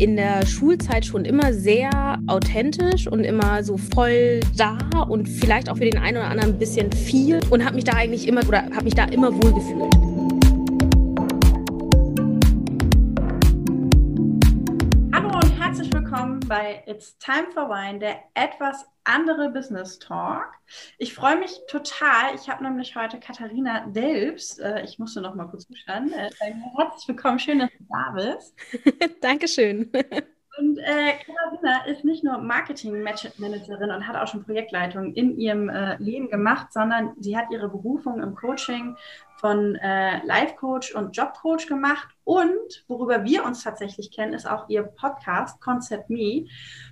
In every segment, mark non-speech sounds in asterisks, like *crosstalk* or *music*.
in der Schulzeit schon immer sehr authentisch und immer so voll da und vielleicht auch für den einen oder anderen ein bisschen viel und habe mich da eigentlich immer oder habe mich da immer wohl gefühlt. Bei It's Time for Wine, der etwas andere Business Talk. Ich freue mich total. Ich habe nämlich heute Katharina Delbs. Äh, ich musste noch mal kurz zuschauen. Äh, herzlich willkommen. Schön, dass du da bist. *laughs* Dankeschön. *laughs* Und äh, Katharina ist nicht nur Marketing-Managerin und hat auch schon Projektleitung in ihrem äh, Leben gemacht, sondern sie hat ihre Berufung im Coaching von äh, Life Coach und Job Coach gemacht. Und worüber wir uns tatsächlich kennen, ist auch ihr Podcast Concept Me,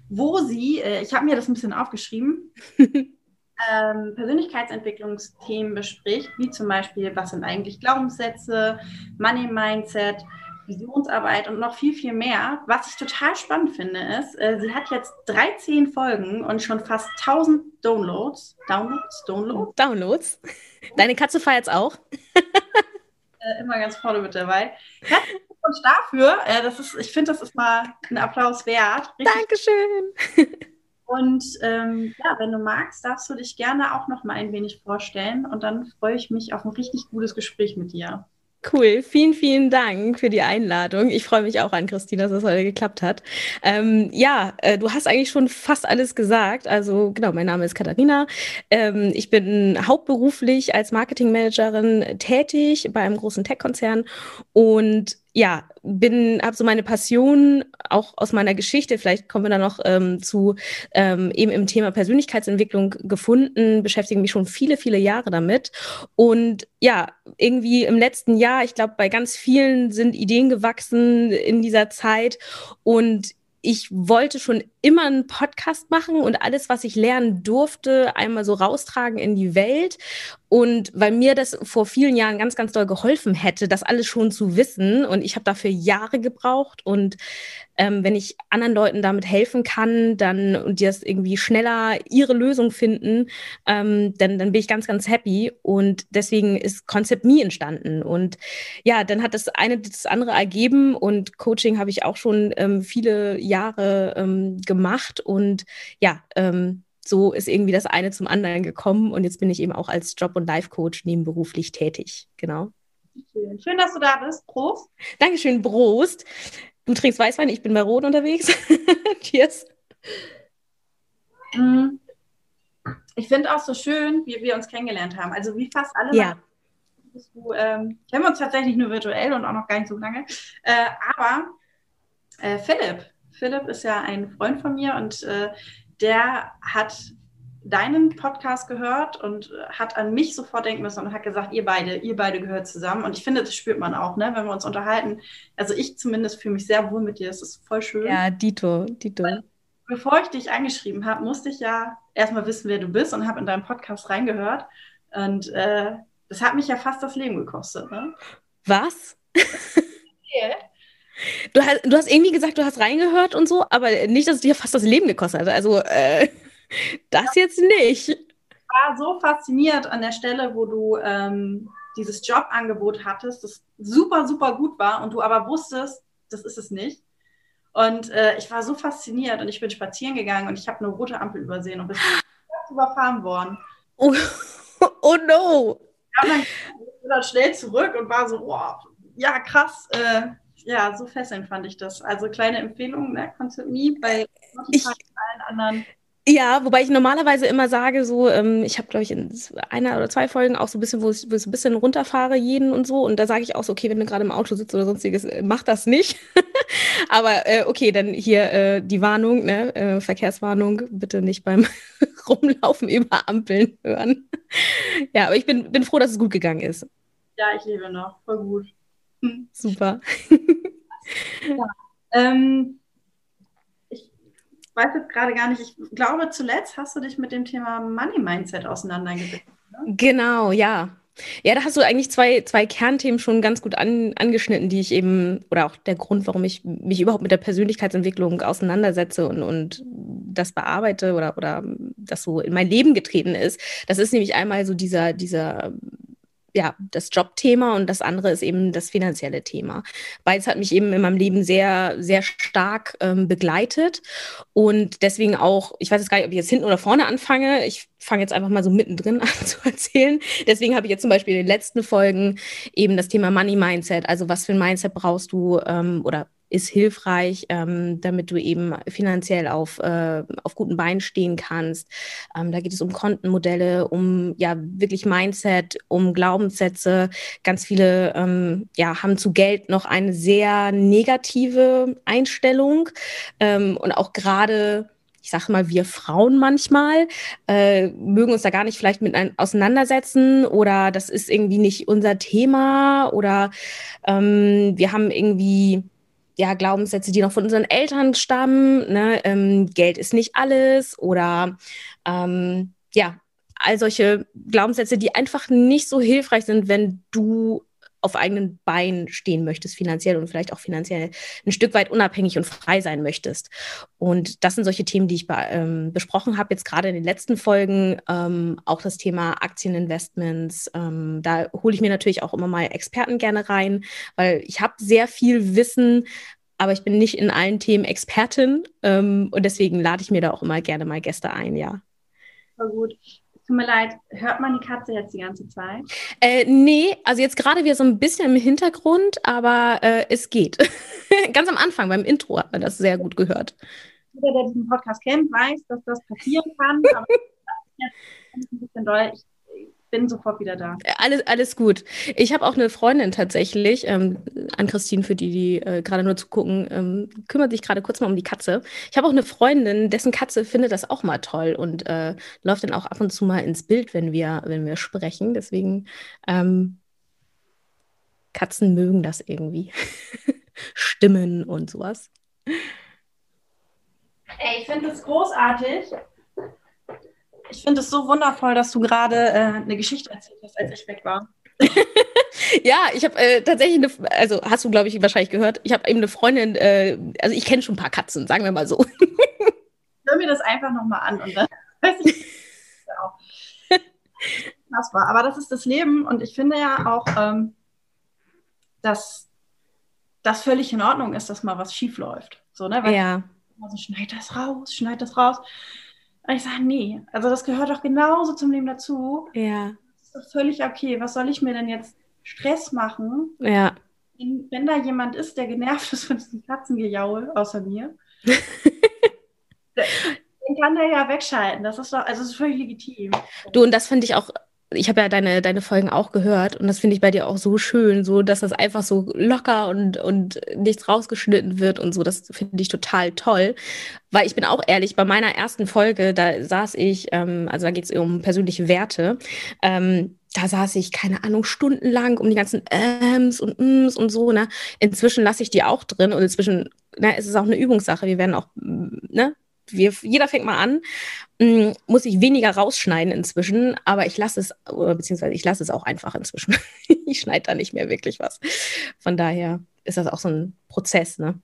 wo sie, äh, ich habe mir das ein bisschen aufgeschrieben, *laughs* ähm, Persönlichkeitsentwicklungsthemen bespricht, wie zum Beispiel, was sind eigentlich Glaubenssätze, Money Mindset, Visionsarbeit und noch viel, viel mehr. Was ich total spannend finde, ist, äh, sie hat jetzt 13 Folgen und schon fast 1000 Downloads. Downloads? Downloads? Downloads. *laughs* Deine Katze feiert es auch. *laughs* äh, immer ganz vorne mit dabei. Herzlichen Glückwunsch dafür. Äh, das ist, ich finde, das ist mal ein Applaus wert. Richtig Dankeschön. *laughs* Und ähm, ja, wenn du magst, darfst du dich gerne auch noch mal ein wenig vorstellen und dann freue ich mich auf ein richtig gutes Gespräch mit dir. Cool, vielen, vielen Dank für die Einladung. Ich freue mich auch an, Christina, dass es heute geklappt hat. Ähm, ja, äh, du hast eigentlich schon fast alles gesagt. Also genau, mein Name ist Katharina. Ähm, ich bin hauptberuflich als Marketingmanagerin tätig bei einem großen Tech-Konzern und ja, bin, habe so meine Passion auch aus meiner Geschichte, vielleicht kommen wir da noch ähm, zu, ähm, eben im Thema Persönlichkeitsentwicklung gefunden, beschäftige mich schon viele, viele Jahre damit. Und ja, irgendwie im letzten Jahr, ich glaube, bei ganz vielen sind Ideen gewachsen in dieser Zeit. Und ich wollte schon immer einen Podcast machen und alles, was ich lernen durfte, einmal so raustragen in die Welt. Und weil mir das vor vielen Jahren ganz, ganz doll geholfen hätte, das alles schon zu wissen. Und ich habe dafür Jahre gebraucht. Und ähm, wenn ich anderen Leuten damit helfen kann, dann und die das irgendwie schneller ihre Lösung finden, ähm, dann, dann bin ich ganz, ganz happy. Und deswegen ist Concept Me entstanden. Und ja, dann hat das eine das andere ergeben. Und Coaching habe ich auch schon ähm, viele Jahre ähm, gemacht. Und ja, ähm, so ist irgendwie das eine zum anderen gekommen und jetzt bin ich eben auch als Job- und Life-Coach nebenberuflich tätig. Genau. Schön. Schön, dass du da bist. Prost. Dankeschön, Prost. Du trinkst Weißwein, ich bin bei Rot unterwegs. *laughs* Cheers. Mm. Ich finde auch so schön, wie wir uns kennengelernt haben. Also wie fast alle. Ja. Du, ähm, kennen wir uns tatsächlich nur virtuell und auch noch gar nicht so lange. Äh, aber äh, Philipp, Philipp ist ja ein Freund von mir und äh, der hat deinen Podcast gehört und hat an mich sofort denken müssen und hat gesagt, ihr beide, ihr beide gehört zusammen. Und ich finde, das spürt man auch, ne, wenn wir uns unterhalten. Also ich zumindest fühle mich sehr wohl mit dir. Das ist voll schön. Ja, Dito, Dito. Und bevor ich dich angeschrieben habe, musste ich ja erstmal wissen, wer du bist und habe in deinen Podcast reingehört. Und äh, das hat mich ja fast das Leben gekostet. Ne? Was? *laughs* Du hast, du hast irgendwie gesagt, du hast reingehört und so, aber nicht, dass es dir fast das Leben gekostet hat. Also äh, *laughs* das jetzt nicht. Ich war so fasziniert an der Stelle, wo du ähm, dieses Jobangebot hattest, das super, super gut war und du aber wusstest, das ist es nicht. Und äh, ich war so fasziniert und ich bin spazieren gegangen und ich habe eine rote Ampel übersehen und bin *laughs* überfahren worden. Oh, *laughs* oh no! Ja, dann, dann schnell zurück und war so, wow, ja, krass. Äh, ja, so fesselnd fand ich das. Also kleine Empfehlung, ne? Concept Me bei und allen anderen. Ja, wobei ich normalerweise immer sage, so, ähm, ich habe, glaube ich, in einer oder zwei Folgen auch so ein bisschen, wo ich, wo ich ein bisschen runterfahre, jeden und so. Und da sage ich auch so, okay, wenn du gerade im Auto sitzt oder sonstiges, äh, mach das nicht. *laughs* Aber äh, okay, dann hier äh, die Warnung, ne, äh, Verkehrswarnung, bitte nicht beim *laughs* Rumlaufen über Ampeln hören. *laughs* ja, aber ich bin, bin froh, dass es gut gegangen ist. Ja, ich lebe noch, voll gut. Hm. Super. Ähm, ich weiß jetzt gerade gar nicht, ich glaube, zuletzt hast du dich mit dem Thema Money Mindset auseinandergesetzt. Ne? Genau, ja. Ja, da hast du eigentlich zwei, zwei Kernthemen schon ganz gut an, angeschnitten, die ich eben, oder auch der Grund, warum ich mich überhaupt mit der Persönlichkeitsentwicklung auseinandersetze und, und das bearbeite oder, oder das so in mein Leben getreten ist. Das ist nämlich einmal so dieser, dieser ja, das Jobthema und das andere ist eben das finanzielle Thema. Beides hat mich eben in meinem Leben sehr, sehr stark ähm, begleitet und deswegen auch, ich weiß jetzt gar nicht, ob ich jetzt hinten oder vorne anfange. Ich fange jetzt einfach mal so mittendrin *laughs* an zu erzählen. Deswegen habe ich jetzt zum Beispiel in den letzten Folgen eben das Thema Money Mindset, also was für ein Mindset brauchst du ähm, oder ist hilfreich, ähm, damit du eben finanziell auf, äh, auf guten Beinen stehen kannst. Ähm, da geht es um Kontenmodelle, um ja wirklich Mindset, um Glaubenssätze. Ganz viele ähm, ja, haben zu Geld noch eine sehr negative Einstellung ähm, und auch gerade ich sage mal, wir Frauen manchmal äh, mögen uns da gar nicht vielleicht mit ein, auseinandersetzen oder das ist irgendwie nicht unser Thema oder ähm, wir haben irgendwie ja, Glaubenssätze, die noch von unseren Eltern stammen. Ne? Ähm, Geld ist nicht alles oder ähm, ja, all solche Glaubenssätze, die einfach nicht so hilfreich sind, wenn du auf eigenen Beinen stehen möchtest, finanziell und vielleicht auch finanziell ein Stück weit unabhängig und frei sein möchtest. Und das sind solche Themen, die ich ähm, besprochen habe, jetzt gerade in den letzten Folgen. Ähm, auch das Thema Aktieninvestments. Ähm, da hole ich mir natürlich auch immer mal Experten gerne rein, weil ich habe sehr viel Wissen, aber ich bin nicht in allen Themen Expertin. Ähm, und deswegen lade ich mir da auch immer gerne mal Gäste ein, ja. Voll gut. Tut mir leid, hört man die Katze jetzt die ganze Zeit? Äh, nee, also jetzt gerade wieder so ein bisschen im Hintergrund, aber äh, es geht. *laughs* Ganz am Anfang, beim Intro hat man das sehr gut gehört. Jeder, der diesen Podcast kennt, weiß, dass das passieren kann, aber *laughs* jetzt ein bisschen doll. Ich bin sofort wieder da. Äh, alles, alles gut. Ich habe auch eine Freundin tatsächlich, ähm, an Christine, für die, die äh, gerade nur zugucken, ähm, kümmert sich gerade kurz mal um die Katze. Ich habe auch eine Freundin, dessen Katze findet das auch mal toll und äh, läuft dann auch ab und zu mal ins Bild, wenn wir, wenn wir sprechen. Deswegen, ähm, Katzen mögen das irgendwie. *laughs* Stimmen und sowas. Ey, ich finde das großartig, ich finde es so wundervoll, dass du gerade äh, eine Geschichte erzählt hast, als ich weg war. *laughs* ja, ich habe äh, tatsächlich eine, also hast du, glaube ich, wahrscheinlich gehört, ich habe eben eine Freundin, äh, also ich kenne schon ein paar Katzen, sagen wir mal so. *laughs* Hör mir das einfach nochmal an und dann *laughs* weiß ich auch. Das war, aber das ist das Leben und ich finde ja auch, ähm, dass das völlig in Ordnung ist, dass mal was schief läuft. So, ne? Weil ja. Also schneid das raus, schneid das raus. Und ich sage, nee, also das gehört doch genauso zum Leben dazu. Ja. Das ist doch völlig okay. Was soll ich mir denn jetzt Stress machen? Ja. Wenn, wenn da jemand ist, der genervt ist von diesem Katzengejaul, außer mir, *laughs* den kann der ja wegschalten. Das ist doch, also das ist völlig legitim. Du, und das finde ich auch ich habe ja deine, deine Folgen auch gehört und das finde ich bei dir auch so schön, so dass das einfach so locker und, und nichts rausgeschnitten wird und so. Das finde ich total toll. Weil ich bin auch ehrlich, bei meiner ersten Folge, da saß ich, ähm, also da geht es um persönliche Werte, ähm, da saß ich, keine Ahnung, stundenlang um die ganzen Äms und Ms und so, ne? Inzwischen lasse ich die auch drin und inzwischen, ne, es ist auch eine Übungssache. Wir werden auch, ne, wir, jeder fängt mal an, mm, muss ich weniger rausschneiden inzwischen, aber ich lasse es, oder beziehungsweise ich lasse es auch einfach inzwischen. *laughs* ich schneide da nicht mehr wirklich was. Von daher ist das auch so ein Prozess, ne?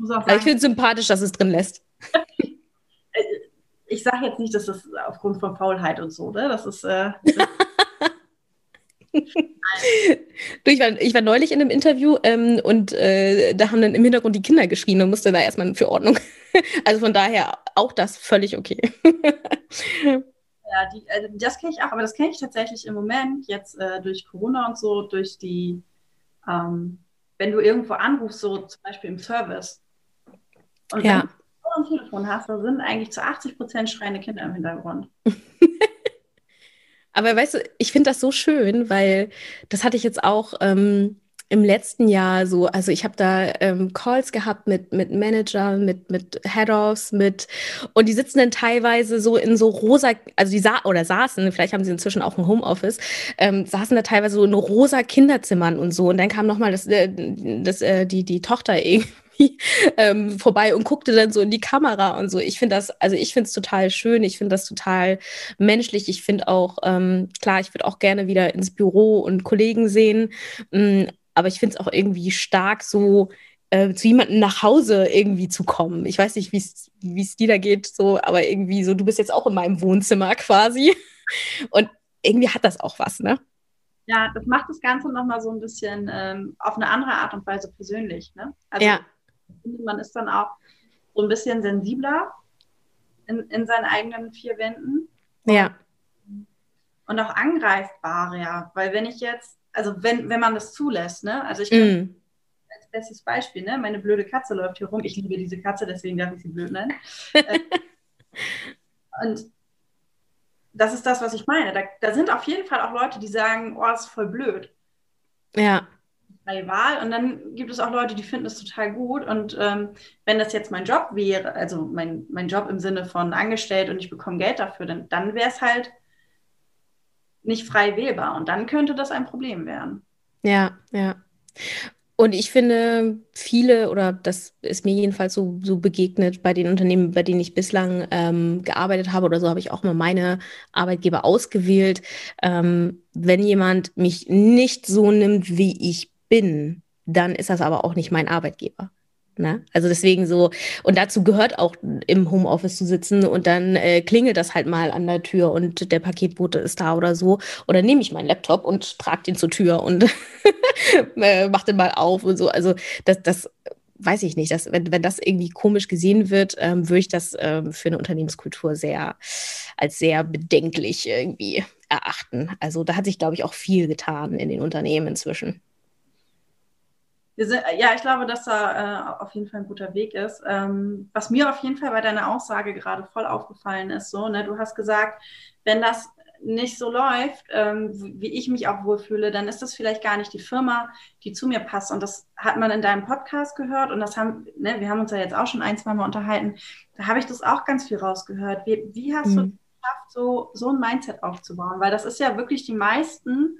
Also ich finde es sympathisch, dass es drin lässt. *laughs* ich sage jetzt nicht, dass das aufgrund von Faulheit und so, ne? Das ist. Äh, *laughs* du, ich, war, ich war neulich in einem Interview ähm, und äh, da haben dann im Hintergrund die Kinder geschrien und musste da erstmal für Ordnung. *laughs* also von daher auch das völlig okay. *laughs* ja, die, also das kenne ich auch, aber das kenne ich tatsächlich im Moment jetzt äh, durch Corona und so, durch die, ähm, wenn du irgendwo anrufst, so zum Beispiel im Service. Und ja. wenn du ein Telefon hast, da sind eigentlich zu 80 Prozent schreiende Kinder im Hintergrund. *laughs* Aber weißt du, ich finde das so schön, weil das hatte ich jetzt auch ähm, im letzten Jahr so. Also ich habe da ähm, Calls gehabt mit, mit Managern, mit, mit Head-Offs, mit und die sitzen dann teilweise so in so rosa, also die sa oder saßen, vielleicht haben sie inzwischen auch ein Homeoffice, ähm, saßen da teilweise so in rosa Kinderzimmern und so. Und dann kam nochmal das, äh, das, äh, die, die Tochter irgendwie *laughs* ähm, vorbei und guckte dann so in die Kamera und so. Ich finde das, also ich finde es total schön, ich finde das total menschlich. Ich finde auch, ähm, klar, ich würde auch gerne wieder ins Büro und Kollegen sehen, ähm, aber ich finde es auch irgendwie stark, so äh, zu jemandem nach Hause irgendwie zu kommen. Ich weiß nicht, wie es dir da geht, so, aber irgendwie so, du bist jetzt auch in meinem Wohnzimmer quasi. *laughs* Und irgendwie hat das auch was, ne? Ja, das macht das Ganze nochmal so ein bisschen ähm, auf eine andere Art und Weise persönlich. Ne? Also ja. Man ist dann auch so ein bisschen sensibler in, in seinen eigenen vier Wänden. Ja. Und auch angreifbar, ja. Weil wenn ich jetzt, also wenn, wenn man das zulässt, ne? Also ich kann, mm. als bestes Beispiel, ne? Meine blöde Katze läuft hier rum. Ich liebe diese Katze, deswegen darf ich sie blöd nennen. *laughs* Äh, und das ist das, was ich meine. Da, da, sind auf jeden Fall auch Leute, die sagen, oh, das ist voll blöd. Ja. Freie Wahl. Und dann gibt es auch Leute, die finden es total gut. Und ähm, wenn das jetzt mein Job wäre, also mein, mein Job im Sinne von angestellt und ich bekomme Geld dafür, dann, dann wäre es halt nicht frei wählbar. Und dann könnte das ein Problem werden. Ja, ja. Und ich finde, viele, oder das ist mir jedenfalls so, so begegnet bei den Unternehmen, bei denen ich bislang ähm, gearbeitet habe, oder so habe ich auch mal meine Arbeitgeber ausgewählt. Ähm, wenn jemand mich nicht so nimmt, wie ich bin, dann ist das aber auch nicht mein Arbeitgeber. Ne? Also deswegen so, und dazu gehört auch im Homeoffice zu sitzen und dann äh, klingelt das halt mal an der Tür und der Paketbote ist da oder so. Oder nehme ich meinen Laptop und trage den zur Tür und *laughs* äh, mach den mal auf und so. Also das, das weiß ich nicht. Das, wenn, wenn das irgendwie komisch gesehen wird, ähm, würde ich das ähm, für eine Unternehmenskultur sehr als sehr bedenklich irgendwie erachten. Also da hat sich, glaube ich, auch viel getan in den Unternehmen inzwischen. Sind, ja, ich glaube, dass da äh, auf jeden Fall ein guter Weg ist. Ähm, was mir auf jeden Fall bei deiner Aussage gerade voll aufgefallen ist, so, ne, du hast gesagt, wenn das nicht so läuft, ähm, wie ich mich auch wohlfühle, dann ist das vielleicht gar nicht die Firma, die zu mir passt. Und das hat man in deinem Podcast gehört und das haben, ne, wir haben uns ja jetzt auch schon ein, zwei Mal unterhalten. Da habe ich das auch ganz viel rausgehört. Wie, wie hast mhm. du geschafft, so, so ein Mindset aufzubauen? Weil das ist ja wirklich die meisten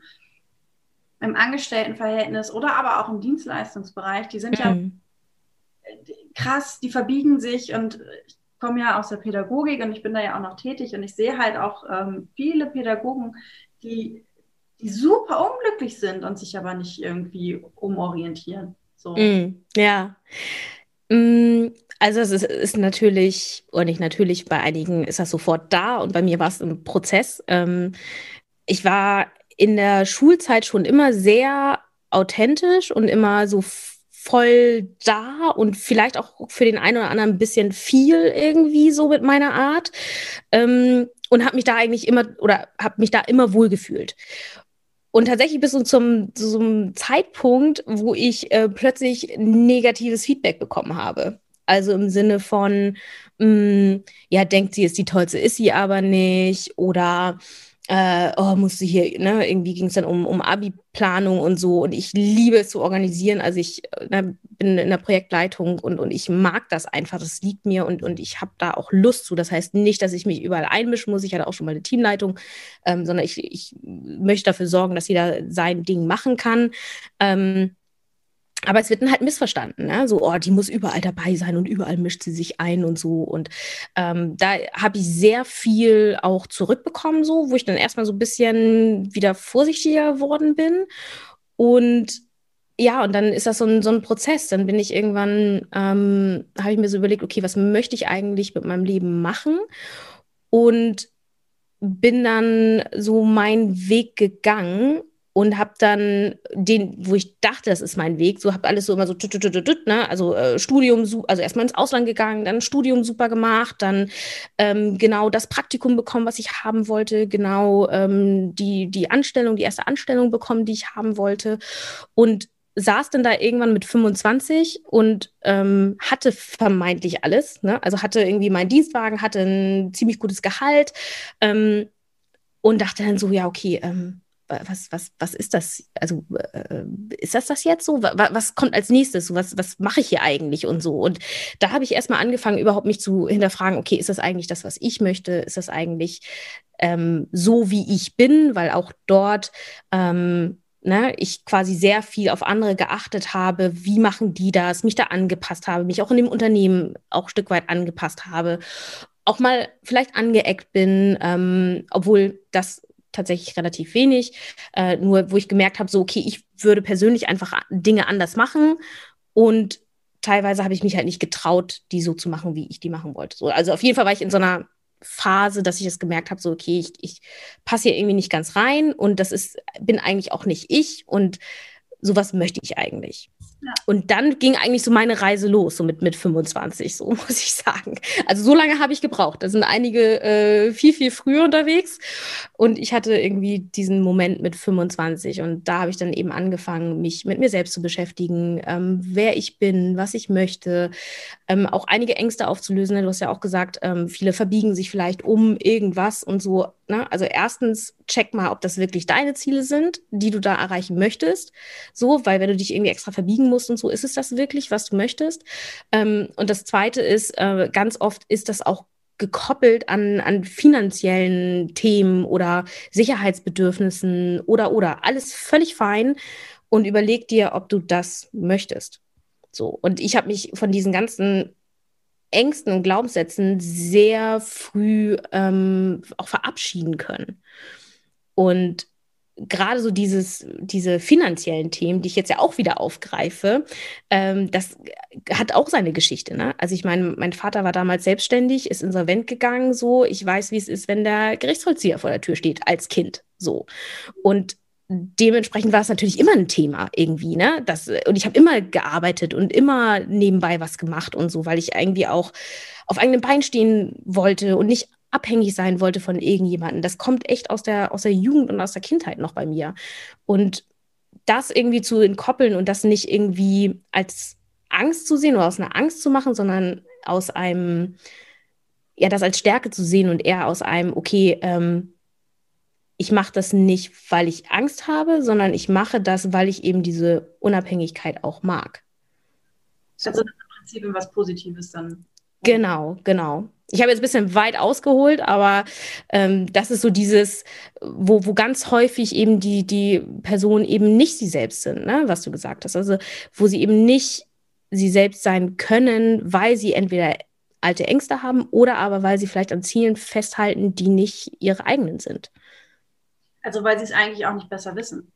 im Angestelltenverhältnis oder aber auch im Dienstleistungsbereich, die sind mhm. ja krass, die verbiegen sich und ich komme ja aus der Pädagogik und ich bin da ja auch noch tätig und ich sehe halt auch ähm, viele Pädagogen, die, die super unglücklich sind und sich aber nicht irgendwie umorientieren. So. Mhm. Ja. Mm, also es ist, ist, natürlich, oder nicht natürlich, bei einigen ist das sofort da und bei mir war es ein Prozess. Ähm, ich war in der Schulzeit schon immer sehr authentisch und immer so voll da und vielleicht auch für den einen oder anderen ein bisschen viel irgendwie so mit meiner Art ähm, und habe mich da eigentlich immer oder habe mich da immer wohl gefühlt. Und tatsächlich bis zum, zum Zeitpunkt, wo ich äh, plötzlich negatives Feedback bekommen habe. Also im Sinne von, mh, mm, ja, denkt sie ist die tollste, ist sie aber nicht. Oder äh, oh, musste hier, ne, irgendwie ging es dann um, um Abi-Planung und so. Und ich liebe es zu organisieren. Also ich ne, bin in der Projektleitung und, und ich mag das einfach. Das liegt mir und, und ich habe da auch Lust zu. Das heißt nicht, dass ich mich überall einmischen muss. Ich hatte auch schon mal eine Teamleitung, ähm, sondern ich, ich möchte dafür sorgen, dass jeder sein Ding machen kann. Ähm, aber es wird dann halt missverstanden, ne? so, oh, die muss überall dabei sein und überall mischt sie sich ein und so. Und ähm, da habe ich sehr viel auch zurückbekommen, so, wo ich dann erstmal so ein bisschen wieder vorsichtiger geworden bin. Und ja, und dann ist das so ein, so ein Prozess. Dann bin ich irgendwann, ähm, habe ich mir so überlegt, okay, was möchte ich eigentlich mit meinem Leben machen? Und bin dann so meinen Weg gegangen und habe dann den, wo ich dachte, das ist mein Weg, so habe alles so immer so, tut, ne? also äh, Studium, also erstmal ins Ausland gegangen, dann Studium super gemacht, dann ähm, genau das Praktikum bekommen, was ich haben wollte, genau ähm, die, die Anstellung, die erste Anstellung bekommen, die ich haben wollte und saß dann da irgendwann mit 25 und ähm, hatte vermeintlich alles, ne? also hatte irgendwie meinen Dienstwagen, hatte ein ziemlich gutes Gehalt ähm, und dachte dann so, ja, okay, ähm, was, was, was ist das? Also, äh, ist das das jetzt so? Was, was kommt als nächstes? Was, was mache ich hier eigentlich und so? Und da habe ich erstmal angefangen, überhaupt mich zu hinterfragen, okay, ist das eigentlich das, was ich möchte? Ist das eigentlich ähm, so, wie ich bin? Weil auch dort ähm, ne, ich quasi sehr viel auf andere geachtet habe, wie machen die das, mich da angepasst habe, mich auch in dem Unternehmen auch ein Stück weit angepasst habe auch mal vielleicht angeeckt bin, ähm, obwohl das tatsächlich relativ wenig. Äh, nur wo ich gemerkt habe, so, okay, ich würde persönlich einfach Dinge anders machen und teilweise habe ich mich halt nicht getraut, die so zu machen, wie ich die machen wollte. So, also auf jeden Fall war ich in so einer Phase, dass ich es gemerkt habe, so, okay, ich, ich passe hier irgendwie nicht ganz rein und das ist, bin eigentlich auch nicht ich und sowas möchte ich eigentlich. Und dann ging eigentlich so meine Reise los, so mit, mit 25, so *laughs* muss ich sagen. Also so lange habe ich gebraucht. Da sind einige äh, viel, viel früher unterwegs. Und ich hatte irgendwie diesen Moment mit 25. Und da habe ich dann eben angefangen, mich mit mir selbst zu beschäftigen, ähm, wer ich bin, was ich möchte, ähm, auch einige Ängste aufzulösen. Du hast ja auch gesagt, ähm, viele verbiegen sich vielleicht um irgendwas und so. Ne? Also erstens, check mal, ob das wirklich deine Ziele sind, die du da erreichen möchtest. So, weil wenn du dich irgendwie extra verbiegen musst und so, ist es das wirklich, was du möchtest? Ähm, und das Zweite ist, äh, ganz oft ist das auch gekoppelt an, an finanziellen Themen oder Sicherheitsbedürfnissen oder oder alles völlig fein und überleg dir, ob du das möchtest. So und ich habe mich von diesen ganzen Ängsten und Glaubenssätzen sehr früh ähm, auch verabschieden können. Und gerade so dieses, diese finanziellen Themen, die ich jetzt ja auch wieder aufgreife, ähm, das hat auch seine Geschichte. Ne? Also ich meine, mein Vater war damals selbstständig, ist insolvent gegangen, so. Ich weiß, wie es ist, wenn der Gerichtsvollzieher vor der Tür steht, als Kind, so. Und dementsprechend war es natürlich immer ein Thema irgendwie, ne? Das, und ich habe immer gearbeitet und immer nebenbei was gemacht und so, weil ich irgendwie auch auf eigenen Beinen stehen wollte und nicht abhängig sein wollte von irgendjemandem. Das kommt echt aus der, aus der Jugend und aus der Kindheit noch bei mir. Und das irgendwie zu entkoppeln und das nicht irgendwie als Angst zu sehen oder aus einer Angst zu machen, sondern aus einem, ja, das als Stärke zu sehen und eher aus einem, okay, ähm, ich mache das nicht, weil ich Angst habe, sondern ich mache das, weil ich eben diese Unabhängigkeit auch mag. So. Also im Prinzip was Positives dann. Genau, genau. Ich habe jetzt ein bisschen weit ausgeholt, aber ähm, das ist so dieses, wo, wo ganz häufig eben die, die Personen eben nicht sie selbst sind, ne? was du gesagt hast. Also wo sie eben nicht sie selbst sein können, weil sie entweder alte Ängste haben oder aber weil sie vielleicht an Zielen festhalten, die nicht ihre eigenen sind. Also weil sie es eigentlich auch nicht besser wissen.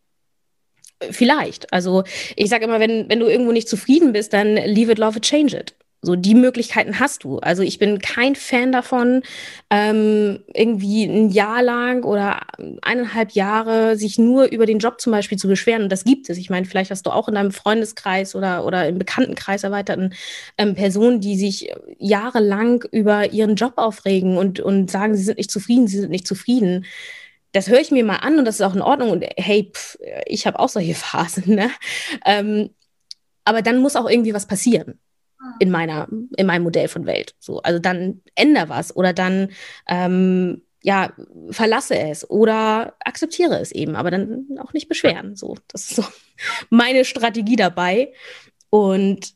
Vielleicht. Also ich sage immer, wenn, wenn du irgendwo nicht zufrieden bist, dann leave it, love it, change it. So, die Möglichkeiten hast du. Also ich bin kein Fan davon, ähm, irgendwie ein Jahr lang oder eineinhalb Jahre sich nur über den Job zum Beispiel zu beschweren. Und das gibt es. Ich meine, vielleicht hast du auch in deinem Freundeskreis oder, oder im Bekanntenkreis erweiterten ähm, Personen, die sich jahrelang über ihren Job aufregen und, und sagen, sie sind nicht zufrieden, sie sind nicht zufrieden das höre ich mir mal an und das ist auch in Ordnung. Und hey, pff, ich habe auch solche *laughs* Phasen. Ne? Ähm, aber dann muss auch irgendwie was passieren in meiner, in meinem Modell von Welt. So, also dann ändere was oder dann ähm, ja, verlasse es oder akzeptiere es eben, aber dann auch nicht beschweren. So, das ist so *laughs* meine Strategie dabei. Und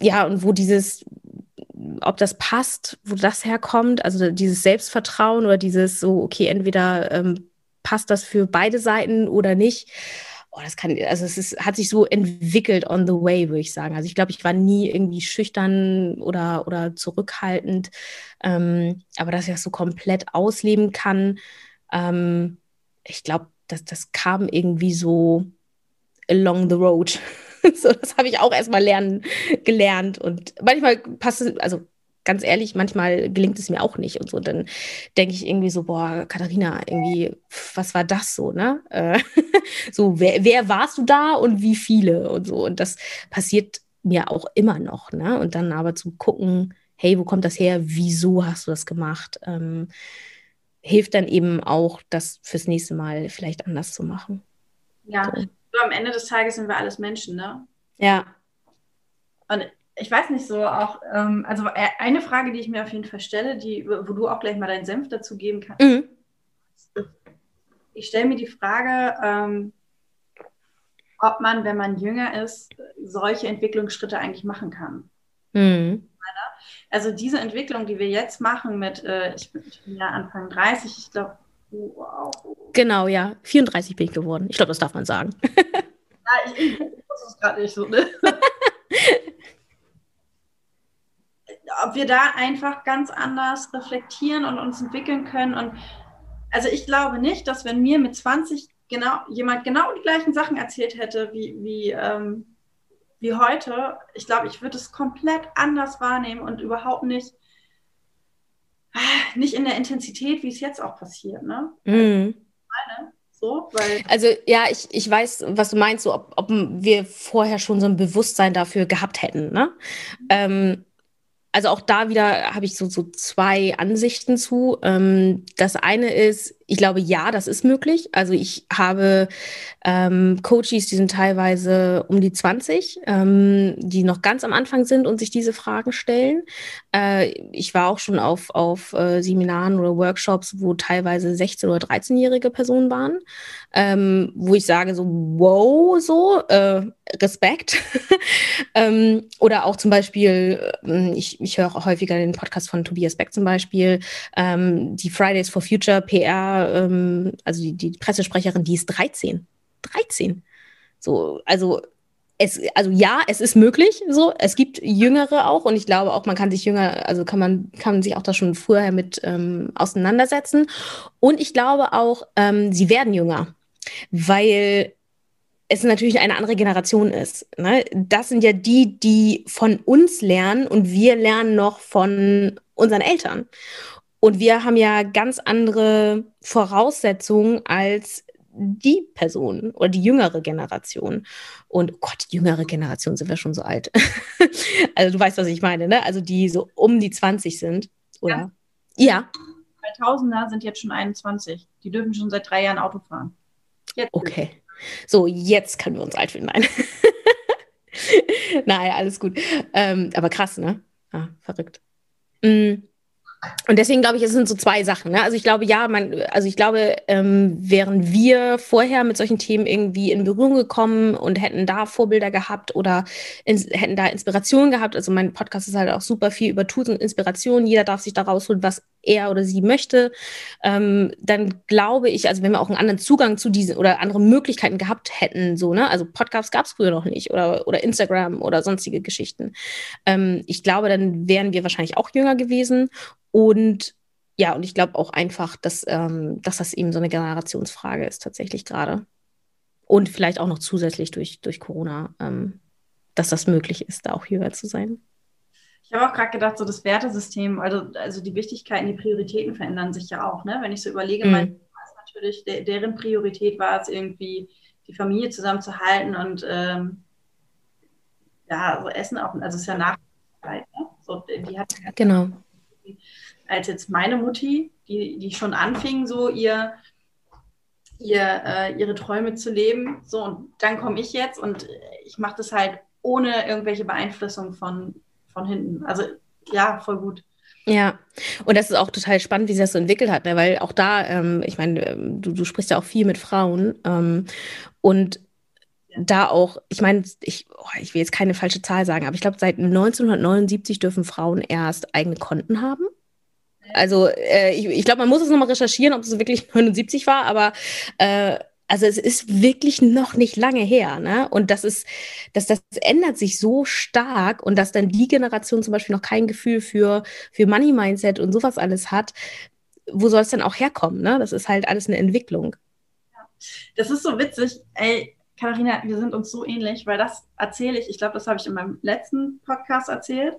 ja, und wo dieses, ob das passt, wo das herkommt, also dieses Selbstvertrauen oder dieses so, okay, entweder ähm, passt das für beide Seiten oder nicht oh, das kann, also es ist, hat sich so entwickelt on the way, würde ich sagen. Also ich glaube, ich war nie irgendwie schüchtern oder, oder zurückhaltend, ähm, aber dass ich das so komplett ausleben kann, ähm, ich glaube, das, das kam irgendwie so along the road. *laughs* so, das habe ich auch erstmal lernen gelernt und manchmal passt es, also ganz ehrlich, manchmal gelingt es mir auch nicht und so. Dann denke ich irgendwie so, boah, Katharina, irgendwie, was war das so, ne? Äh, *laughs* so, wer, wer warst du da und wie viele und so. Und das passiert mir auch immer noch, ne? Und dann aber zu gucken, hey, wo kommt das her? Wieso hast du das gemacht? Ähm, hilft dann eben auch, das fürs nächste Mal vielleicht anders zu machen. Ja, so. Am Ende des Tages sind wir alles Menschen, ne? Ja. Und ich weiß nicht so auch, ähm, also äh, eine Frage, die ich mir auf jeden Fall stelle, die, wo du auch gleich mal deinen Senf dazu geben kannst. Mhm. Ich stelle mir die Frage, ähm, ob man, wenn man jünger ist, solche Entwicklungsschritte eigentlich machen kann. Mhm. Also diese Entwicklung, die wir jetzt machen mit, äh, ich, bin, ich bin ja Anfang 30, ich glaube, auch. Genau, ja. 34 bin ich geworden. Ich glaube, das darf man sagen. ja, ich, ich wusste es gerade nicht so, ne? *laughs* ob wir da einfach ganz anders reflektieren und uns entwickeln können. Und also ich glaube nicht, dass wenn mir mit 20 genau jemand genau die gleichen Sachen erzählt hätte wie, wie, ähm, wie heute, ich glaube, ich würde es komplett anders wahrnehmen und überhaupt nicht nicht in der Intensität, wie es jetzt auch passiert. Ne? Mhm. So, also ja, ich, ich weiß, was du meinst, so, ob, ob wir vorher schon so ein Bewusstsein dafür gehabt hätten. Ne? Mhm. Ähm, also auch da wieder habe ich so, so zwei Ansichten zu. Ähm, das eine ist, ich glaube, ja, das ist möglich. Also ich habe ähm, Coaches, die sind teilweise um die 20, ähm, die noch ganz am Anfang sind und sich diese Fragen stellen. Äh, ich war auch schon auf, auf äh, Seminaren oder Workshops, wo teilweise 16- oder 13-jährige Personen waren, ähm, wo ich sage so, wow, so, äh, Respekt. *laughs* ähm, oder auch zum Beispiel, äh, ich, ich höre auch häufiger den Podcast von Tobias Beck zum Beispiel, ähm, die Fridays for Future PR, ähm, also die, die Pressesprecherin, die ist 13. 13. So, also es, also ja, es ist möglich so. Es gibt Jüngere auch und ich glaube auch, man kann sich jünger, also kann man, kann sich auch da schon vorher mit ähm, auseinandersetzen. Und ich glaube auch, ähm, sie werden jünger, weil es natürlich eine andere Generation ist. Ne? Das sind ja die, die von uns lernen und wir lernen noch von unseren Eltern. Und wir haben ja ganz andere Voraussetzungen als die Person oder die jüngere Generation. Und oh Gott, die jüngere Generation sind wir schon so alt. *laughs* also du weißt, was ich meine, ne? Also die so um die 20 sind, oder? Ja. ja. 2000er sind jetzt schon 21. Die dürfen schon seit drei Jahren Auto fahren. Jetzt okay. So, jetzt können wir uns alt fühlen. Nein. *laughs* naja, alles gut. Ähm, aber krass, ne? Ah, verrückt. Mm. Und deswegen glaube ich, es sind so zwei Sachen. Ne? Also ich glaube, ja, man, also ich glaube, ähm, wären wir vorher mit solchen Themen irgendwie in Berührung gekommen und hätten da Vorbilder gehabt oder ins, hätten da Inspiration gehabt. Also mein Podcast ist halt auch super viel über Tools und Inspiration. Jeder darf sich da rausholen, was er oder sie möchte. Ähm, dann glaube ich, also wenn wir auch einen anderen Zugang zu diesen oder andere Möglichkeiten gehabt hätten, so, ne, also Podcasts gab es früher noch nicht oder, oder Instagram oder sonstige Geschichten. Ähm, ich glaube, dann wären wir wahrscheinlich auch jünger gewesen und ja, und ich glaube auch einfach, dass, ähm, dass das eben so eine Generationsfrage ist tatsächlich gerade. Und vielleicht auch noch zusätzlich durch, durch Corona, ähm, dass das möglich ist, da auch jünger zu sein. Ich habe auch gerade gedacht, so das Wertesystem, also, also die Wichtigkeiten, die Prioritäten verändern sich ja auch. Ne? Wenn ich so überlege, mhm. mein natürlich, de deren Priorität war es irgendwie, die Familie zusammenzuhalten und ähm, ja, so Essen auch, also es ist ja Nachhaltigkeit. Ne? So, die hat genau als jetzt meine Mutti, die, die schon anfing, so ihr, ihr äh, ihre Träume zu leben. So, und dann komme ich jetzt und ich mache das halt ohne irgendwelche Beeinflussung von, von hinten. Also ja, voll gut. Ja, und das ist auch total spannend, wie sich das so entwickelt hat, ne? weil auch da, ähm, ich meine, ähm, du, du sprichst ja auch viel mit Frauen ähm, und da auch, ich meine, ich, oh, ich will jetzt keine falsche Zahl sagen, aber ich glaube, seit 1979 dürfen Frauen erst eigene Konten haben. Also äh, ich, ich glaube, man muss es nochmal recherchieren, ob es wirklich *laughs* 79 war, aber äh, also es ist wirklich noch nicht lange her, ne? Und das ist, dass das ändert sich so stark und dass dann die Generation zum Beispiel noch kein Gefühl für, für Money Mindset und sowas alles hat, wo soll es denn auch herkommen, ne? Das ist halt alles eine Entwicklung. Das ist so witzig, ey, Katharina, wir sind uns so ähnlich, weil das erzähle ich, ich glaube, das habe ich in meinem letzten Podcast erzählt.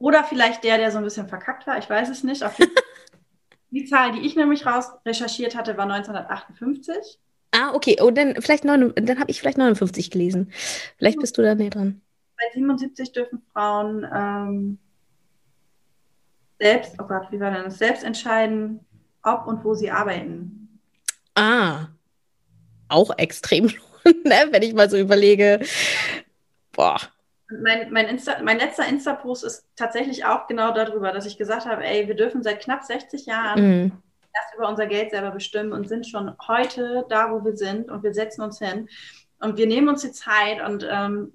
Oder vielleicht der, der so ein bisschen verkackt war, ich weiß es nicht. *laughs* die Zahl, die ich nämlich raus recherchiert hatte, war 1958. Ah, okay. Oh, dann vielleicht neun, dann habe ich vielleicht 59 gelesen. Vielleicht bist du da näher dran. Bei 77 dürfen Frauen ähm, selbst, oh Gott, wie war das? Selbst entscheiden, ob und wo sie arbeiten. Ah, auch extrem, *laughs* ne? wenn ich mal so überlege. Boah, mein, mein, Insta, mein letzter Insta-Post ist tatsächlich auch genau darüber, dass ich gesagt habe, ey, wir dürfen seit knapp 60 Jahren mm. erst über unser Geld selber bestimmen und sind schon heute da, wo wir sind und wir setzen uns hin und wir nehmen uns die Zeit und ähm,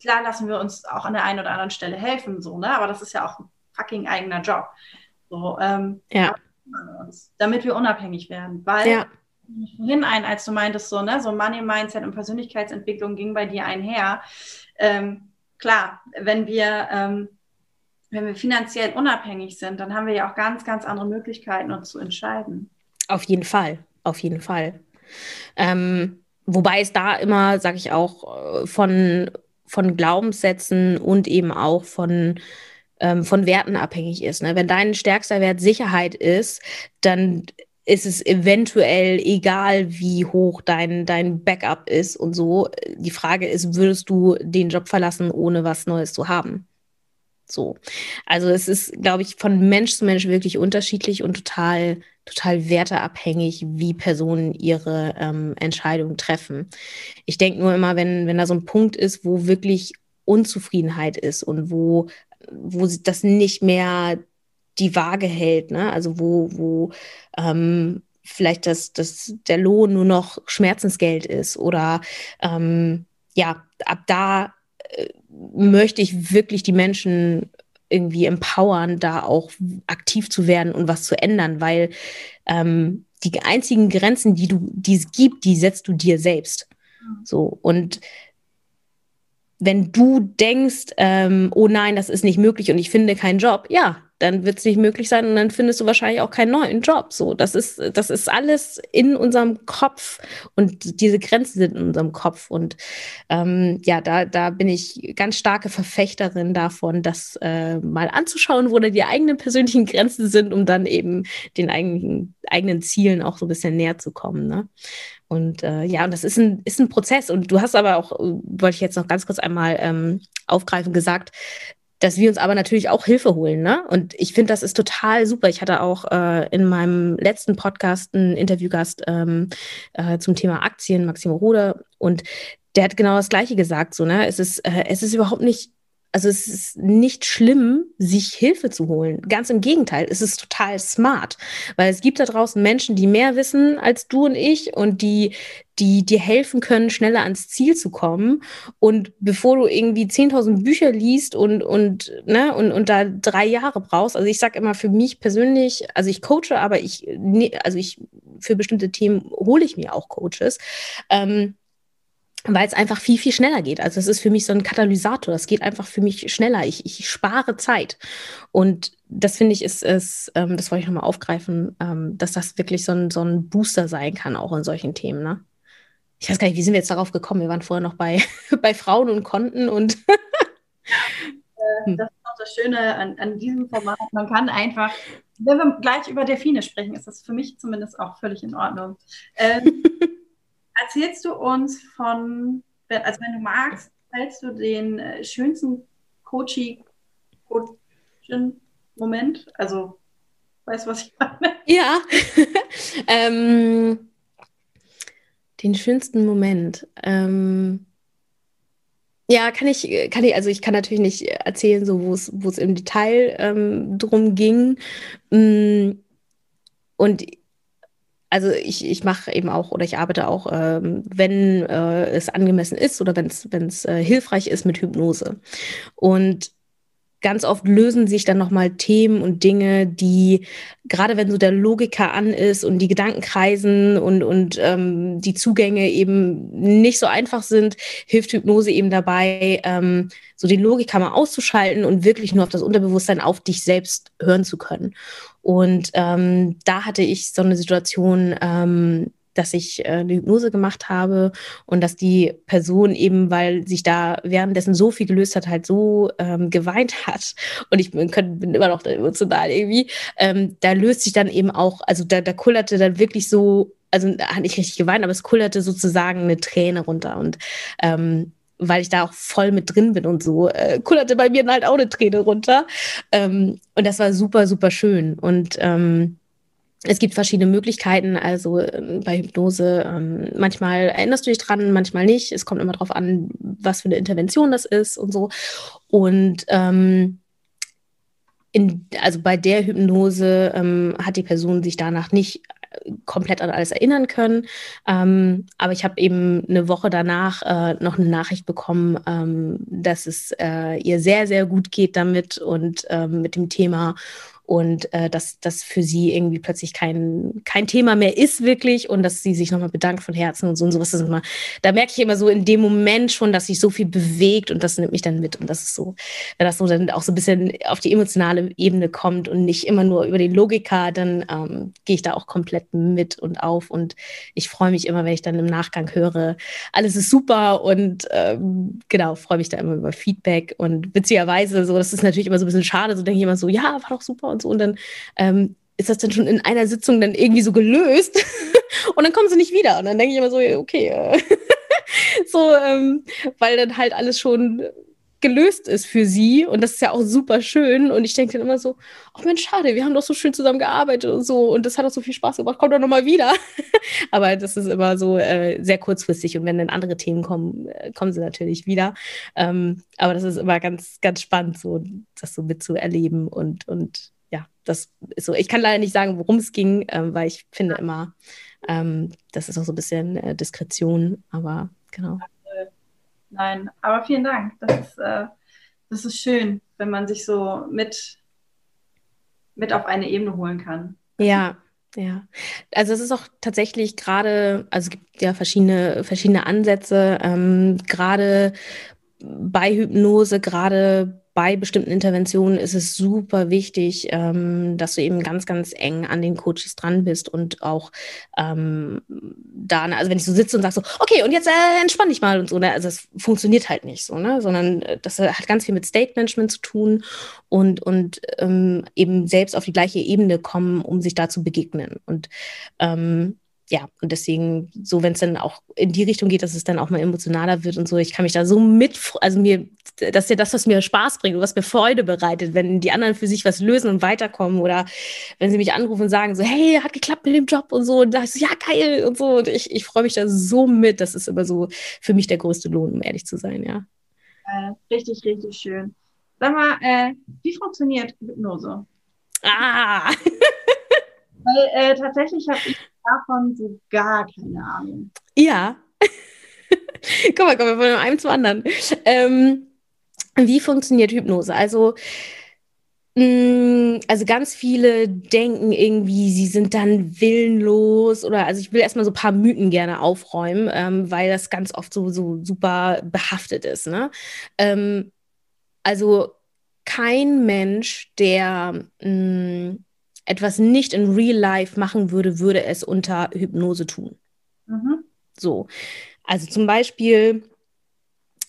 klar lassen wir uns auch an der einen oder anderen Stelle helfen, so, ne? Aber das ist ja auch ein fucking eigener Job. So, ähm, ja. Damit wir unabhängig werden. Weil ja. vorhin ein, als du meintest, so, ne, so Money Mindset und Persönlichkeitsentwicklung ging bei dir einher. Ähm, klar, wenn wir, ähm, wenn wir finanziell unabhängig sind, dann haben wir ja auch ganz, ganz andere Möglichkeiten, uns zu entscheiden. Auf jeden Fall, auf jeden Fall. Ähm, wobei es da immer, sage ich auch, äh, von, von Glaubenssätzen und eben auch von ähm, von Werten abhängig ist. Ne? Wenn dein stärkster Wert Sicherheit ist, dann ist es eventuell egal, wie hoch dein, dein Backup ist und so. Die Frage ist, würdest du den Job verlassen, ohne was Neues zu haben? So. Also es ist, glaube ich, von Mensch zu Mensch wirklich unterschiedlich und total, total werteabhängig, wie Personen ihre ähm, Entscheidungen treffen. Ich denke nur immer, wenn, wenn da so ein Punkt ist, wo wirklich Unzufriedenheit ist und wo, wo das nicht mehr die Waage hält, ne? Also wo, wo ähm, vielleicht das, das, der Lohn nur noch Schmerzensgeld ist oder ähm, ja, ab da äh, möchte ich wirklich die Menschen irgendwie empowern, da auch aktiv zu werden und was zu ändern, weil ähm, die einzigen Grenzen, die du, die es gibt, die setzt du dir selbst. So und wenn du denkst, ähm, oh nein, das ist nicht möglich und ich finde keinen Job, ja, dann wird es nicht möglich sein und dann findest du wahrscheinlich auch keinen neuen Job. So, das ist, das ist alles in unserem Kopf und diese Grenzen sind in unserem Kopf. Und ähm, ja, da, da bin ich ganz starke Verfechterin davon, das äh, mal anzuschauen, wo da die eigenen persönlichen Grenzen sind, um dann eben den eigenen, eigenen Zielen auch so ein bisschen näher zu kommen. Ne? Und äh, ja, und das ist ein, ist ein Prozess. Und du hast aber auch, äh, wollte ich jetzt noch ganz kurz einmal ähm, aufgreifen, gesagt, dass wir uns aber natürlich auch Hilfe holen. Ne? Und ich finde, das ist total super. Ich hatte auch äh, in meinem letzten Podcast einen Interviewgast ähm, äh, zum Thema Aktien, Maximo Rode, und der hat genau das Gleiche gesagt. So, ne? es, ist, äh, es ist überhaupt nicht also es ist nicht schlimm, sich Hilfe zu holen. Ganz im Gegenteil, es ist total smart, weil es gibt da draußen Menschen, die mehr wissen als du und ich und die, die dir helfen können, schneller ans Ziel zu kommen. Und bevor du irgendwie 10.000 Bücher liest und, und, ne, und, und da drei Jahre brauchst, also ich sage immer für mich persönlich, also ich coache, aber ich, also ich, für bestimmte Themen hole ich mir auch Coaches. Ähm, weil es einfach viel, viel schneller geht. Also es ist für mich so ein Katalysator. Das geht einfach für mich schneller. Ich, ich spare Zeit. Und das finde ich ist, ist ähm, das wollte ich nochmal aufgreifen, ähm, dass das wirklich so ein, so ein Booster sein kann, auch in solchen Themen. Ne? Ich weiß gar nicht, wie sind wir jetzt darauf gekommen? Wir waren vorher noch bei, *laughs* bei Frauen und Konten und *laughs* äh, das ist auch das Schöne an, an diesem Format. Man kann einfach, wenn wir gleich über Delfine sprechen, ist das für mich zumindest auch völlig in Ordnung. Ähm, *laughs* erzählst du uns von, also wenn du magst, teilst du den äh, schönsten Coaching-Moment? Also, weißt du, was ich meine? Ja. *laughs* ähm, den schönsten Moment. Ähm, ja, kann ich, kann ich, also ich kann natürlich nicht erzählen, so wo es, wo es im Detail ähm, drum ging. Mm, und also ich, ich mache eben auch oder ich arbeite auch, ähm, wenn äh, es angemessen ist oder wenn es äh, hilfreich ist mit Hypnose. Und ganz oft lösen sich dann nochmal Themen und Dinge, die, gerade wenn so der Logiker an ist und die Gedanken kreisen und, und ähm, die Zugänge eben nicht so einfach sind, hilft Hypnose eben dabei, ähm, so den Logiker mal auszuschalten und wirklich nur auf das Unterbewusstsein, auf dich selbst hören zu können. Und ähm, da hatte ich so eine Situation, ähm, dass ich äh, eine Hypnose gemacht habe und dass die Person eben, weil sich da währenddessen so viel gelöst hat, halt so ähm, geweint *laughs* hat. Und ich bin, bin immer noch emotional irgendwie. Ähm, da löst sich dann eben auch, also da, da kullerte dann wirklich so, also hat nicht richtig geweint, aber es kullerte sozusagen eine Träne runter. Und ähm, weil ich da auch voll mit drin bin und so, äh, kullerte bei mir dann halt auch eine Träne runter. Ähm, und das war super, super schön. Und ähm, es gibt verschiedene Möglichkeiten, also äh, bei Hypnose. Ähm, manchmal erinnerst du dich dran, manchmal nicht. Es kommt immer darauf an, was für eine Intervention das ist und so. Und ähm, in, also bei der Hypnose ähm, hat die Person sich danach nicht komplett an alles erinnern können. Ähm, aber ich habe eben eine Woche danach äh, noch eine Nachricht bekommen, ähm, dass es äh, ihr sehr, sehr gut geht damit und ähm, mit dem Thema. Und äh, dass das für sie irgendwie plötzlich kein, kein Thema mehr ist wirklich und dass sie sich nochmal bedankt von Herzen und so und sowas. Das immer, da merke ich immer so in dem Moment schon, dass sich so viel bewegt und das nimmt mich dann mit und das ist so, wenn das so dann auch so ein bisschen auf die emotionale Ebene kommt und nicht immer nur über die Logika, dann ähm, gehe ich da auch komplett mit und auf und ich freue mich immer, wenn ich dann im Nachgang höre, alles ist super und ähm, genau, freue mich da immer über Feedback und witzigerweise so, das ist natürlich immer so ein bisschen schade, so denke ich immer so, ja, war doch super und so. Und dann ähm, ist das dann schon in einer Sitzung dann irgendwie so gelöst. *laughs* Und dann kommen sie nicht wieder. Und dann denke ich immer so, okay, äh, *laughs* so, ähm, weil dann halt alles schon gelöst ist für sie. Und das ist ja auch super schön. Und ich denke dann immer so, oh Mensch, schade, wir haben doch so schön zusammen gearbeitet und so. Und das hat auch so viel Spaß gemacht, komm doch nochmal wieder. *laughs* Aber das ist immer so äh, sehr kurzfristig. Und wenn dann andere Themen kommen, äh, kommen sie natürlich wieder. Ähm, aber das ist immer ganz, ganz spannend, so das so mitzuerleben und, und das ist so. Ich kann leider nicht sagen, worum es ging, ähm, weil ich finde immer, ähm, das ist auch so ein bisschen äh, Diskretion, aber genau. Nein, aber vielen Dank. Das ist, äh, das ist schön, wenn man sich so mit, mit auf eine Ebene holen kann. Ja, ja. Also es ist auch tatsächlich gerade, also es gibt ja verschiedene, verschiedene Ansätze, ähm, gerade bei Hypnose, gerade bei bestimmten Interventionen ist es super wichtig, ähm, dass du eben ganz, ganz eng an den Coaches dran bist und auch ähm, da, also wenn ich so sitze und sage so, okay, und jetzt äh, entspann dich mal und so, ne? also es funktioniert halt nicht so, ne? sondern äh, das hat ganz viel mit State Management zu tun und, und ähm, eben selbst auf die gleiche Ebene kommen, um sich da zu begegnen. Und ähm, ja, und deswegen, so wenn es dann auch in die Richtung geht, dass es dann auch mal emotionaler wird und so, ich kann mich da so mit, also mir, das ist ja das, was mir Spaß bringt und was mir Freude bereitet, wenn die anderen für sich was lösen und weiterkommen oder wenn sie mich anrufen und sagen so, hey, hat geklappt mit dem Job und so, und da ist ja, geil und so und ich, ich freue mich da so mit, das ist immer so für mich der größte Lohn, um ehrlich zu sein, ja. Äh, richtig, richtig schön. Sag mal, äh, wie funktioniert Hypnose? Ah! Weil äh, tatsächlich habe ich davon so gar keine Ahnung. Ja. *laughs* Guck mal, kommen wir von einem zum anderen. Ähm, wie funktioniert Hypnose? Also, mm, also ganz viele denken irgendwie, sie sind dann willenlos oder also ich will erstmal so ein paar Mythen gerne aufräumen, ähm, weil das ganz oft so, so super behaftet ist. Ne? Ähm, also kein Mensch, der mh, mm, etwas nicht in Real Life machen würde, würde es unter Hypnose tun. Mhm. So. Also zum Beispiel,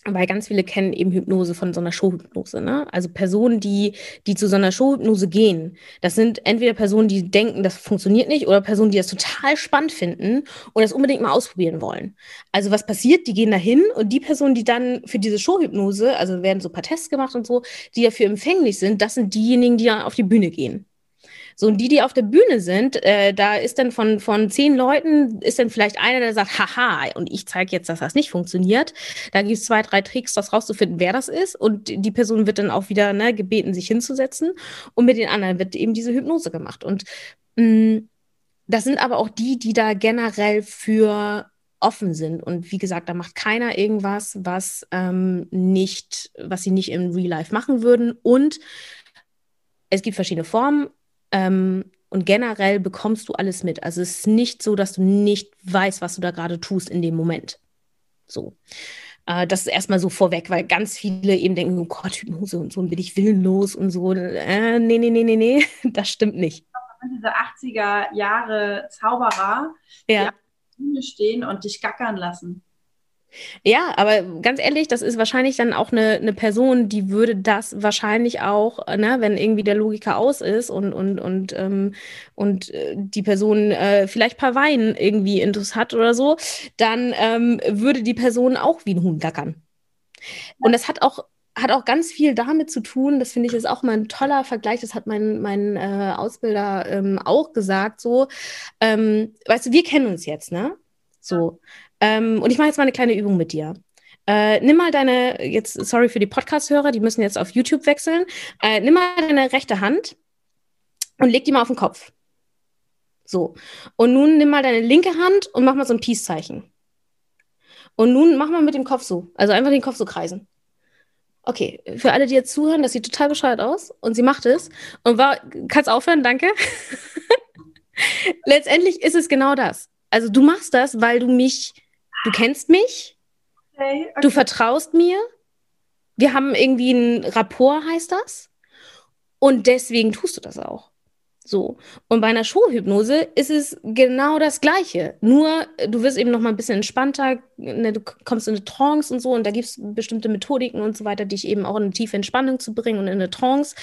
weil ganz viele kennen eben Hypnose von so einer Showhypnose, ne? Also Personen, die, die zu so einer Showhypnose gehen, das sind entweder Personen, die denken, das funktioniert nicht, oder Personen, die das total spannend finden und das unbedingt mal ausprobieren wollen. Also was passiert? Die gehen dahin und die Personen, die dann für diese Showhypnose, also werden so ein paar Tests gemacht und so, die dafür empfänglich sind, das sind diejenigen, die dann auf die Bühne gehen. So, und die, die auf der Bühne sind, äh, da ist dann von, von zehn Leuten, ist dann vielleicht einer, der sagt, haha, und ich zeige jetzt, dass das nicht funktioniert. Da gibt es zwei, drei Tricks, das rauszufinden, wer das ist. Und die Person wird dann auch wieder ne, gebeten, sich hinzusetzen. Und mit den anderen wird eben diese Hypnose gemacht. Und mh, mm, das sind aber auch die, die da generell für offen sind. Und wie gesagt, da macht keiner irgendwas, was ähm, nicht, was sie nicht im Real Life machen würden. Und es gibt verschiedene Formen. Ähm, und generell bekommst du alles mit. Also es ist nicht so, dass du nicht weißt, was du da gerade tust in dem Moment. So. Äh, das ist erstmal so vorweg, weil ganz viele eben denken, oh Gott, Hypnose und so, und bin ich willenlos und so. Äh, nee, nee, nee, nee, nee, *laughs* das stimmt nicht. Diese 80er Jahre Zauberer, ja. die stehen und dich gackern lassen. Ja, aber ganz ehrlich, das ist wahrscheinlich dann auch eine, eine Person, die würde das wahrscheinlich auch, ne, wenn irgendwie der Logiker aus ist und, und, und, ähm, und äh, die Person äh, vielleicht ein paar Wein irgendwie intus hat oder so, dann ähm, würde die Person auch wie ein Huhn gackern. Und das hat auch hat auch ganz viel damit zu tun, das finde ich ist auch mal ein toller Vergleich, das hat mein, mein äh, Ausbilder ähm, auch gesagt, so, ähm, weißt du, wir kennen uns jetzt, ne? So. Ähm, und ich mache jetzt mal eine kleine Übung mit dir. Äh, nimm mal deine, jetzt sorry für die Podcast-Hörer, die müssen jetzt auf YouTube wechseln. Äh, nimm mal deine rechte Hand und leg die mal auf den Kopf. So. Und nun nimm mal deine linke Hand und mach mal so ein Peace-Zeichen. Und nun mach mal mit dem Kopf so. Also einfach den Kopf so kreisen. Okay, für alle, die jetzt zuhören, das sieht total bescheuert aus und sie macht es und war, kannst aufhören, danke. *laughs* Letztendlich ist es genau das. Also du machst das, weil du mich, du kennst mich, okay, okay. du vertraust mir, wir haben irgendwie ein Rapport, heißt das, und deswegen tust du das auch. So. Und bei einer Showhypnose ist es genau das Gleiche. Nur du wirst eben noch mal ein bisschen entspannter, ne, du kommst in eine Trance und so und da gibt es bestimmte Methodiken und so weiter, dich eben auch in eine tiefe Entspannung zu bringen und in eine Trance.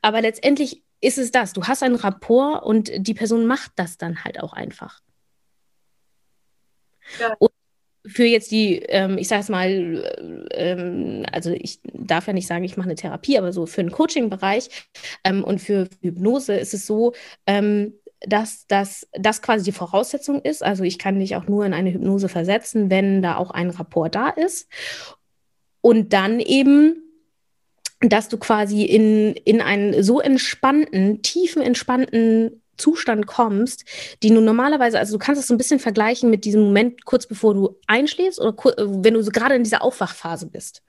Aber letztendlich ist es das. Du hast einen Rapport und die Person macht das dann halt auch einfach. Ja. Für jetzt die, ähm, ich sage es mal, ähm, also ich darf ja nicht sagen, ich mache eine Therapie, aber so für den Coaching-Bereich ähm, und für Hypnose ist es so, ähm, dass das, das quasi die Voraussetzung ist. Also ich kann dich auch nur in eine Hypnose versetzen, wenn da auch ein Rapport da ist. Und dann eben dass du quasi in, in einen so entspannten, tiefen, entspannten Zustand kommst, die du normalerweise, also du kannst es so ein bisschen vergleichen mit diesem Moment kurz bevor du einschläfst oder wenn du so gerade in dieser Aufwachphase bist.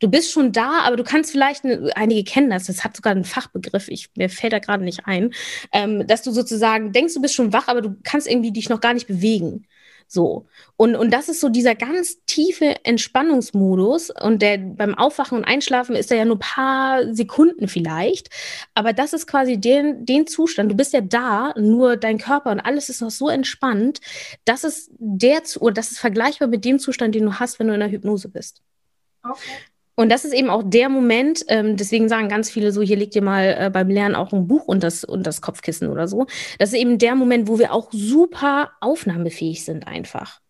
Du bist schon da, aber du kannst vielleicht, einige kennen das, das hat sogar einen Fachbegriff, ich, mir fällt da gerade nicht ein, ähm, dass du sozusagen denkst, du bist schon wach, aber du kannst irgendwie dich noch gar nicht bewegen. So. Und, und das ist so dieser ganz tiefe Entspannungsmodus. Und der beim Aufwachen und Einschlafen ist er ja nur ein paar Sekunden vielleicht. Aber das ist quasi den, den Zustand. Du bist ja da, nur dein Körper und alles ist noch so entspannt. Das ist der, oder das ist vergleichbar mit dem Zustand, den du hast, wenn du in der Hypnose bist. Okay. Und das ist eben auch der Moment, ähm, deswegen sagen ganz viele so, hier legt ihr mal äh, beim Lernen auch ein Buch und das, und das Kopfkissen oder so. Das ist eben der Moment, wo wir auch super aufnahmefähig sind einfach.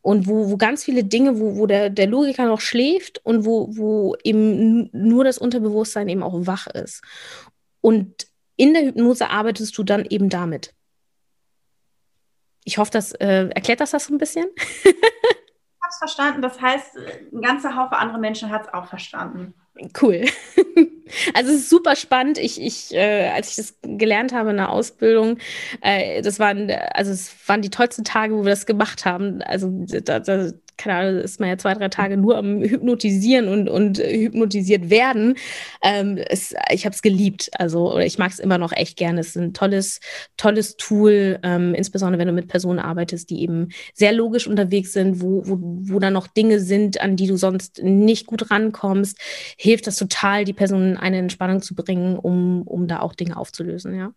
Und wo, wo ganz viele Dinge, wo, wo der, der Logiker noch schläft und wo, wo eben nur das Unterbewusstsein eben auch wach ist. Und in der Hypnose arbeitest du dann eben damit. Ich hoffe, das äh, erklärt das das so ein bisschen. *laughs* es verstanden. Das heißt, ein ganzer Haufen andere Menschen hat es auch verstanden. Cool. *laughs* Also es ist super spannend. Ich, ich, äh, als ich das gelernt habe in der Ausbildung, äh, das waren, also es waren die tollsten Tage, wo wir das gemacht haben. Also da, da keine Ahnung, ist man ja zwei, drei Tage nur am Hypnotisieren und, und hypnotisiert werden. Ähm, es, ich habe es geliebt. Also, ich mag es immer noch echt gerne. Es ist ein tolles, tolles Tool, ähm, insbesondere wenn du mit Personen arbeitest, die eben sehr logisch unterwegs sind, wo, wo, wo da noch Dinge sind, an die du sonst nicht gut rankommst, hilft das total, die Person in eine Entspannung zu bringen, um, um da auch Dinge aufzulösen, ja.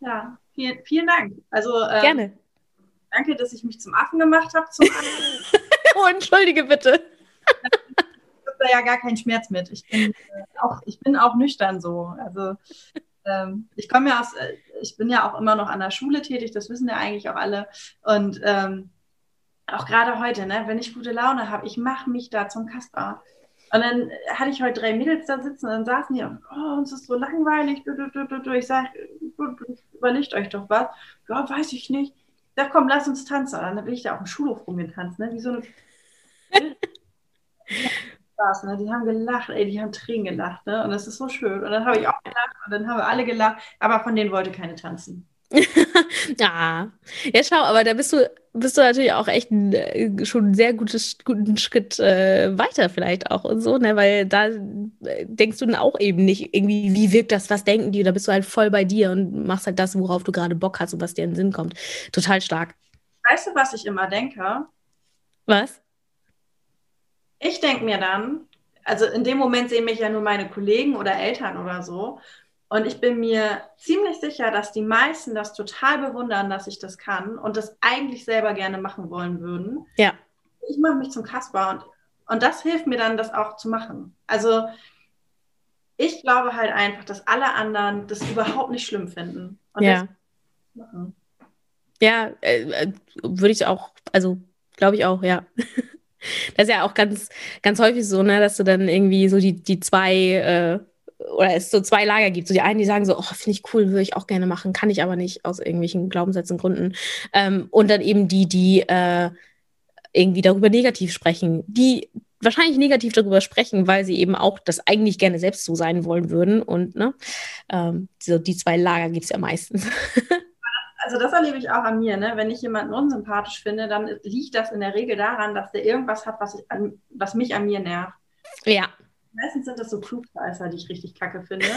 Ja, vielen, vielen Dank. Also ähm, gerne. Danke, dass ich mich zum Affen gemacht habe. *laughs* oh, entschuldige bitte. Ich habe da ja gar keinen Schmerz mit. Ich bin, äh, auch, ich bin auch nüchtern so. Also ähm, ich komme ja aus, äh, ich bin ja auch immer noch an der Schule tätig, das wissen ja eigentlich auch alle. Und ähm, auch gerade heute, ne, wenn ich gute Laune habe, ich mache mich da zum Kasper. Und dann hatte ich heute drei Mädels da sitzen und dann saßen die und, oh, uns ist so langweilig. Ich sage, überlegt euch doch was. Ja, weiß ich nicht ja komm, lass uns tanzen. Und dann will ich da auf dem Schulhof rumgetanzt, ne? Wie so eine. *laughs* Spaß, ne? Die haben gelacht, ey, die haben Tränen gelacht, ne? Und das ist so schön. Und dann habe ich auch gelacht und dann haben wir alle gelacht, aber von denen wollte keine tanzen. *laughs* ja. ja, schau, aber da bist du, bist du natürlich auch echt ein, äh, schon ein sehr gutes, guten Schritt äh, weiter vielleicht auch und so, ne? Weil da äh, denkst du dann auch eben nicht irgendwie, wie wirkt das, was denken die? Da bist du halt voll bei dir und machst halt das, worauf du gerade Bock hast und was dir in den Sinn kommt. Total stark. Weißt du, was ich immer denke? Was? Ich denke mir dann, also in dem Moment sehen mich ja nur meine Kollegen oder Eltern oder so. Und ich bin mir ziemlich sicher, dass die meisten das total bewundern, dass ich das kann und das eigentlich selber gerne machen wollen würden. Ja. Ich mache mich zum Kasper und, und das hilft mir dann, das auch zu machen. Also ich glaube halt einfach, dass alle anderen das überhaupt nicht schlimm finden. Und ja. Ja, äh, äh, würde ich auch, also glaube ich auch, ja. *laughs* Das ist ja auch ganz, ganz häufig so, ne, dass du dann irgendwie so die, die zwei äh, oder es so zwei Lager gibt. So die einen, die sagen so, oh, finde ich cool, würde ich auch gerne machen, kann ich aber nicht aus irgendwelchen Glaubenssätzen, Gründen. Ähm, und dann eben die, die äh, irgendwie darüber negativ sprechen, die wahrscheinlich negativ darüber sprechen, weil sie eben auch das eigentlich gerne selbst so sein wollen würden. Und ne, ähm, so die zwei Lager gibt es ja meistens. *laughs* also das erlebe ich auch an mir, ne? Wenn ich jemanden unsympathisch finde, dann liegt das in der Regel daran, dass der irgendwas hat, was, ich an, was mich an mir nervt. Ja, Meistens sind das so Klugscheißer, die ich richtig kacke finde. *laughs*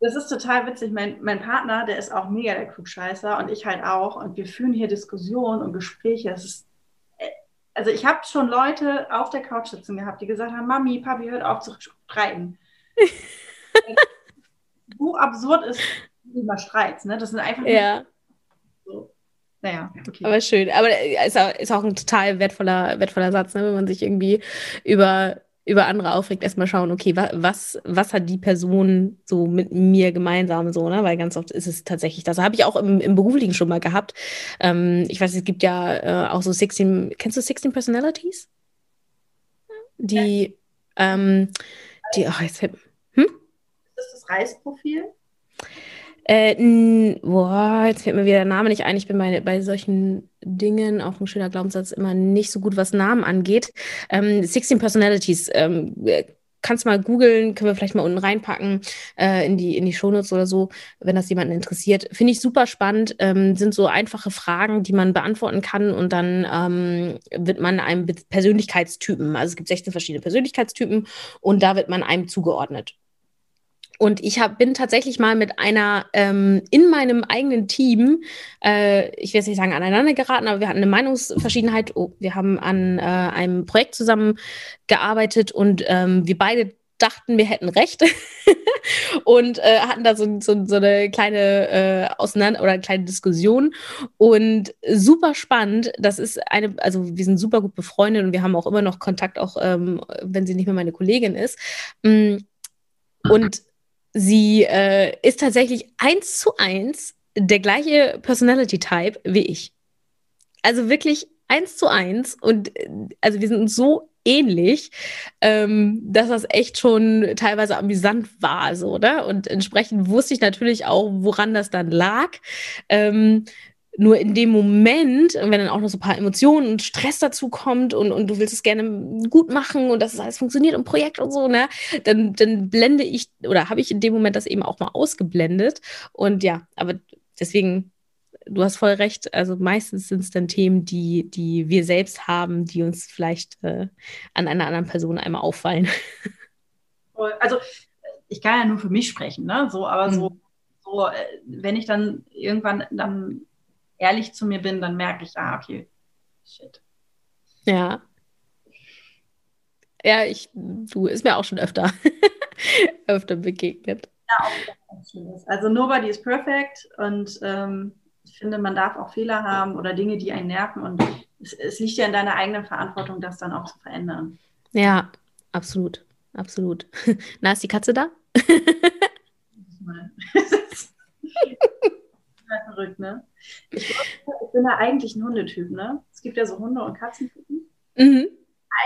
das ist total witzig. Mein, mein Partner, der ist auch mega der Klugscheißer und ich halt auch. Und wir führen hier Diskussionen und Gespräche. Ist, äh, also ich habe schon Leute auf der Couch sitzen gehabt, die gesagt haben, Mami, Papi, hört auf zu streiten. *laughs* so absurd ist über Streits, ne? Das sind einfach ja. Naja, okay. Aber schön. Aber ist auch, ist auch ein total wertvoller, wertvoller Satz, ne? wenn man sich irgendwie über, über andere aufregt, erstmal schauen, okay, was, was hat die Person so mit mir gemeinsam so, ne? Weil ganz oft ist es tatsächlich das. Habe ich auch im, im Beruflichen schon mal gehabt. Ähm, ich weiß, es gibt ja äh, auch so 16, kennst du 16 Personalities? Die, ja. ähm, die, ach, jetzt, hm? Ist das das Reisprofil? Äh, boah, jetzt fällt mir wieder der Name nicht ein. Ich bin bei, bei solchen Dingen, auch ein schöner Glaubenssatz, immer nicht so gut, was Namen angeht. Ähm, 16 Personalities. Ähm, kannst mal googeln, können wir vielleicht mal unten reinpacken äh, in die, in die Shownotes oder so, wenn das jemanden interessiert. Finde ich super spannend. Ähm, sind so einfache Fragen, die man beantworten kann und dann ähm, wird man einem Persönlichkeitstypen, also es gibt 16 verschiedene Persönlichkeitstypen und da wird man einem zugeordnet. Und ich hab, bin tatsächlich mal mit einer ähm, in meinem eigenen Team, äh, ich will jetzt nicht sagen aneinander geraten, aber wir hatten eine Meinungsverschiedenheit. Oh, wir haben an äh, einem Projekt zusammengearbeitet und ähm, wir beide dachten, wir hätten Recht *laughs* und äh, hatten da so, so, so eine kleine äh, Auseinander oder eine kleine Diskussion und super spannend. Das ist eine, also wir sind super gut befreundet und wir haben auch immer noch Kontakt, auch ähm, wenn sie nicht mehr meine Kollegin ist. Mm, und sie äh, ist tatsächlich eins zu eins der gleiche Personality-Type wie ich. Also wirklich eins zu eins. Und äh, also wir sind uns so ähnlich, ähm, dass das echt schon teilweise amüsant war, so, oder? Und entsprechend wusste ich natürlich auch, woran das dann lag. Ähm, nur in dem Moment, wenn dann auch noch so ein paar Emotionen und Stress dazu kommt und, und du willst es gerne gut machen und dass es alles funktioniert im Projekt und so, ne, dann, dann blende ich oder habe ich in dem Moment das eben auch mal ausgeblendet. Und ja, aber deswegen, du hast voll recht. Also meistens sind es dann Themen, die, die wir selbst haben, die uns vielleicht äh, an einer anderen Person einmal auffallen. *laughs* Also ich kann ja nur für mich sprechen, ne? So, aber mhm. so, so, äh, wenn ich dann irgendwann dann ehrlich zu mir bin, dann merke ich, ah, okay, shit. Ja. Ja, ich, du, ist mir auch schon öfter, *laughs* öfter begegnet. Ja, auch Also nobody is perfect und ähm, ich finde, man darf auch Fehler haben oder Dinge, die einen nerven und es, es liegt ja in deiner eigenen Verantwortung, das dann auch zu verändern. Ja, absolut, absolut. *laughs* Na, ist die Katze da? *laughs* verrückt, ne? Ich, ich bin ja eigentlich ein Hundetyp, ne? Es gibt ja so Hunde- und Katzentypen. Mhm.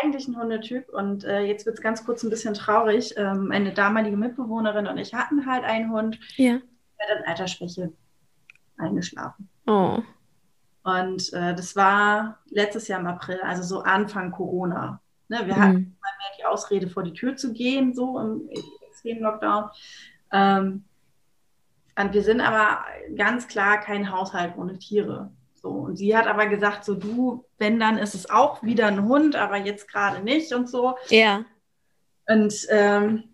Eigentlich ein Hundetyp und äh, jetzt wird es ganz kurz ein bisschen traurig. Ähm, meine damalige Mitbewohnerin und ich hatten halt einen Hund. Ja. Der hat an Altersschwäche eingeschlafen. Oh. Und äh, das war letztes Jahr im April, also so Anfang Corona. Ne, wir mhm. hatten mal mehr die Ausrede, vor die Tür zu gehen, so im extremen Lockdown. Ähm, und wir sind aber ganz klar kein Haushalt ohne Tiere. So, und sie hat aber gesagt, so du, wenn dann ist es auch wieder ein Hund, aber jetzt gerade nicht und so. Ja. Und ähm,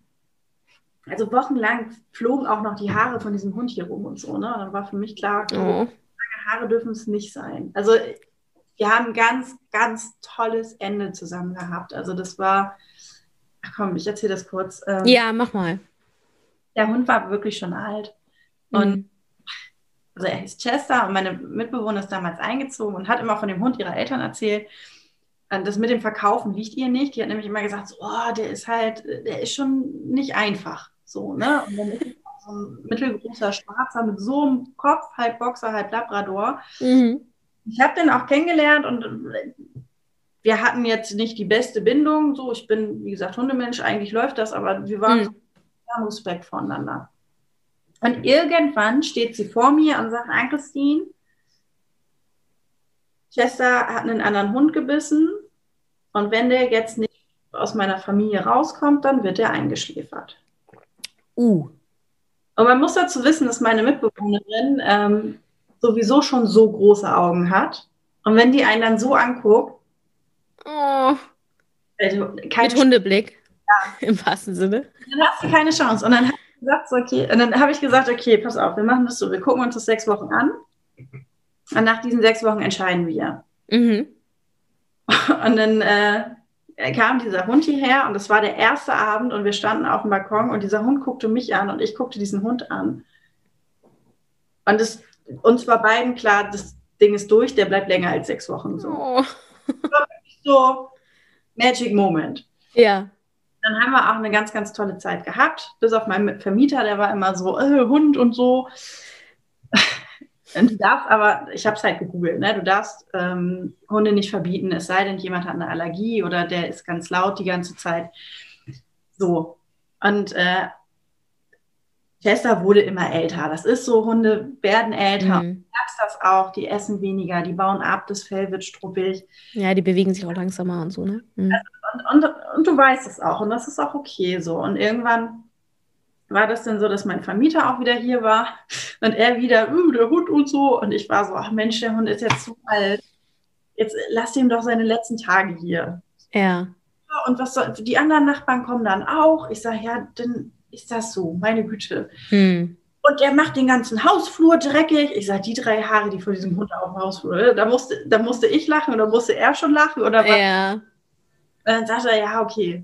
also wochenlang flogen auch noch die Haare von diesem Hund hier rum und so. Ne? Und dann war für mich klar, oh. Haare dürfen es nicht sein. Also wir haben ein ganz, ganz tolles Ende zusammen gehabt. Also das war, ach komm, ich erzähle das kurz. Ähm, ja, mach mal. Der Hund war wirklich schon alt. Und mhm. also er hieß Chester und meine Mitbewohner ist damals eingezogen und hat immer von dem Hund ihrer Eltern erzählt. Und das mit dem Verkaufen liegt ihr nicht. Die hat nämlich immer gesagt, so, oh, der ist halt, der ist schon nicht einfach. So, ne? Und dann ist so ein mittelgroßer Schwarzer mit so einem Kopf, halb Boxer, halb Labrador. Mhm. Ich habe den auch kennengelernt und wir hatten jetzt nicht die beste Bindung. So, ich bin, wie gesagt, Hundemensch, eigentlich läuft das, aber wir waren mhm. Respekt voneinander. Und irgendwann steht sie vor mir und sagt, Ann Christine, Chester hat einen anderen Hund gebissen und wenn der jetzt nicht aus meiner Familie rauskommt, dann wird er eingeschläfert. Uh. Und man muss dazu wissen, dass meine Mitbewohnerin ähm, sowieso schon so große Augen hat. Und wenn die einen dann so anguckt, oh. also mit Hundeblick, ja. *laughs* im wahrsten Sinne, dann hast du keine Chance. Und dann ich gesagt, so, okay, und dann habe ich gesagt, okay, pass auf, wir machen das so, wir gucken uns das sechs Wochen an. Und nach diesen sechs Wochen entscheiden wir. Mhm. Und dann äh, kam dieser Hund hierher und es war der erste Abend und wir standen auf dem Balkon und dieser Hund guckte mich an und ich guckte diesen Hund an. Und es, uns war beiden klar, das Ding ist durch, der bleibt länger als sechs Wochen so. Oh. so Magic Moment. Ja. Dann haben wir auch eine ganz, ganz tolle Zeit gehabt. Bis auf meinen Vermieter, der war immer so, äh, Hund und so. *laughs* Du darfst aber, ich habe es halt gegoogelt, ne? du darfst ähm, Hunde nicht verbieten, es sei denn, jemand hat eine Allergie oder der ist ganz laut die ganze Zeit. So. Und äh, Chester wurde immer älter. Das ist so, Hunde werden älter. Mhm. Du merkst das auch, die essen weniger, die bauen ab, das Fell wird struppig. Ja, die bewegen sich auch langsamer und so, ne? Mhm. und, und, und du weißt es auch und das ist auch okay so. Und irgendwann war das dann so, dass mein Vermieter auch wieder hier war und er wieder, uh, der Hund und so. Und ich war so, ach Mensch, der Hund ist jetzt zu alt. Jetzt lass ihm doch seine letzten Tage hier. Ja. Und was soll, die anderen Nachbarn kommen dann auch. Ich sage, ja, dann ist das so, meine Güte. Hm. Und der macht den ganzen Hausflur dreckig. Ich sage, die drei Haare, die vor diesem Hund auf dem Hausflur, da musste, da musste ich lachen oder musste er schon lachen oder was? Ja. Und dann sagt er, ja, okay,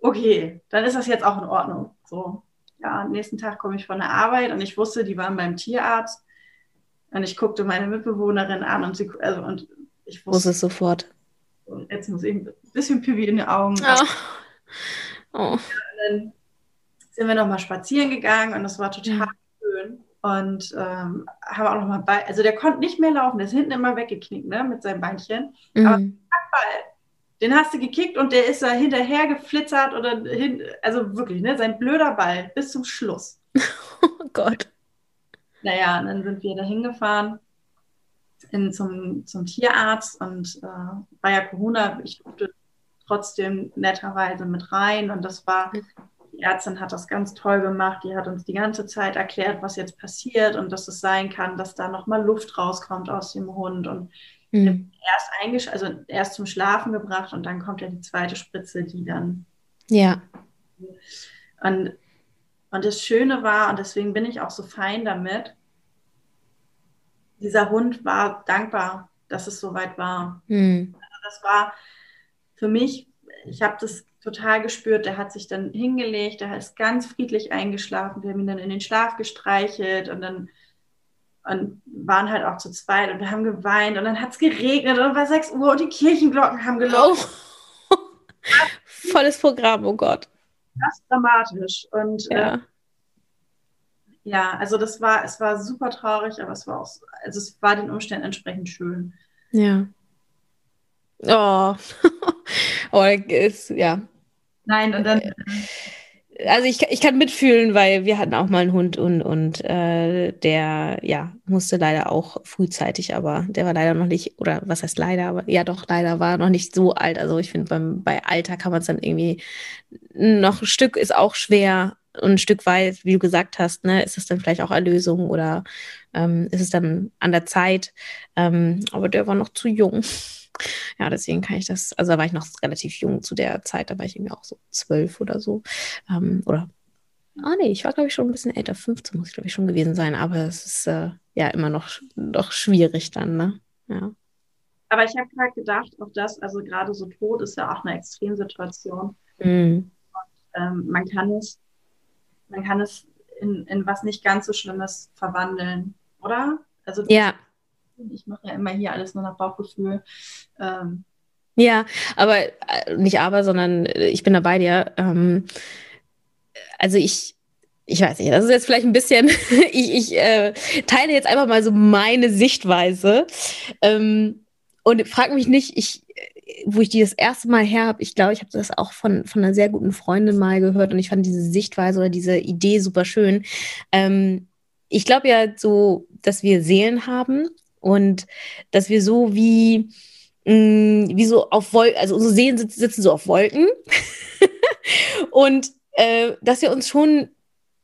okay, dann ist das jetzt auch in Ordnung. So ja, am nächsten Tag komme ich von der Arbeit und ich wusste, die waren beim Tierarzt. Und ich guckte meine Mitbewohnerin an und sie, also, und ich wusste. Wusste es sofort. Jetzt muss ich ein bisschen Pipi in die Augen. Oh. oh. dann sind wir nochmal spazieren gegangen und das war total mhm. schön. Und ähm, haben auch nochmal bei, also der konnte nicht mehr laufen, der ist hinten immer weggeknickt, ne, mit seinem Beinchen. Mhm. Aber Ball, den hast du gekickt und der ist da hinterher geflitzert oder hin, also wirklich, ne, sein blöder Ball bis zum Schluss. *laughs* oh Gott. Naja, und dann sind wir da hingefahren in, zum, zum Tierarzt und äh, war ja Corona, ich durfte trotzdem netterweise mit rein und das war, die Ärztin hat das ganz toll gemacht, die hat uns die ganze Zeit erklärt, was jetzt passiert und dass es sein kann, dass da nochmal Luft rauskommt aus dem Hund und Mhm. Erst eingesch also erst zum Schlafen gebracht und dann kommt ja die zweite Spritze, die dann. Ja. Und, und das Schöne war, und deswegen bin ich auch so fein damit, dieser Hund war dankbar, dass es soweit war. Mhm. Also das war für mich, ich habe das total gespürt, der hat sich dann hingelegt, der ist ganz friedlich eingeschlafen, wir haben ihn dann in den Schlaf gestreichelt und dann und waren halt auch zu zweit und wir haben geweint und dann hat es geregnet und war 6 Uhr und die Kirchenglocken haben gelaufen. Oh. *laughs* Volles Programm, oh Gott. Das ist dramatisch. Und ja. Äh, ja, also das war, es war super traurig, aber es war auch, also es war den Umständen entsprechend schön. Ja. Oh. *laughs* oh, ist, ja. Nein, und dann. Äh, also ich, ich kann mitfühlen, weil wir hatten auch mal einen Hund und, und äh, der ja musste leider auch frühzeitig, aber der war leider noch nicht, oder was heißt leider, aber ja doch, leider war noch nicht so alt. Also ich finde, bei Alter kann man es dann irgendwie noch ein Stück ist auch schwer und ein Stück weit, wie du gesagt hast, ne, ist es dann vielleicht auch Erlösung oder ähm, ist es dann an der Zeit. Ähm, aber der war noch zu jung ja, deswegen kann ich das, also da war ich noch relativ jung zu der Zeit, da war ich irgendwie auch so zwölf oder so. Ähm, oder, ah nee, ich war glaube ich schon ein bisschen älter, 15 muss ich glaube ich schon gewesen sein, aber es ist äh, ja immer noch, noch schwierig dann, ne? Ja. Aber ich habe gerade gedacht, auch das, also gerade so Tod ist ja auch eine Extremsituation. Mhm. Und, ähm, man kann es, man kann es in, in was nicht ganz so Schlimmes verwandeln, oder? Also ja. Ich mache ja immer hier alles nur nach Bauchgefühl. Ähm. Ja, aber äh, nicht aber, sondern äh, ich bin da bei dir. Ähm, also ich, ich weiß nicht, das ist jetzt vielleicht ein bisschen, *laughs* ich, ich äh, teile jetzt einfach mal so meine Sichtweise ähm, und frage mich nicht, ich, wo ich die das erste Mal her habe, ich glaube, ich habe das auch von, von einer sehr guten Freundin mal gehört und ich fand diese Sichtweise oder diese Idee super schön. Ähm, ich glaube ja so, dass wir Seelen haben und dass wir so wie, mh, mm, wie so auf Wolken, also unsere Seelen sitzen, sitzen so auf Wolken *laughs* und äh, dass wir uns schon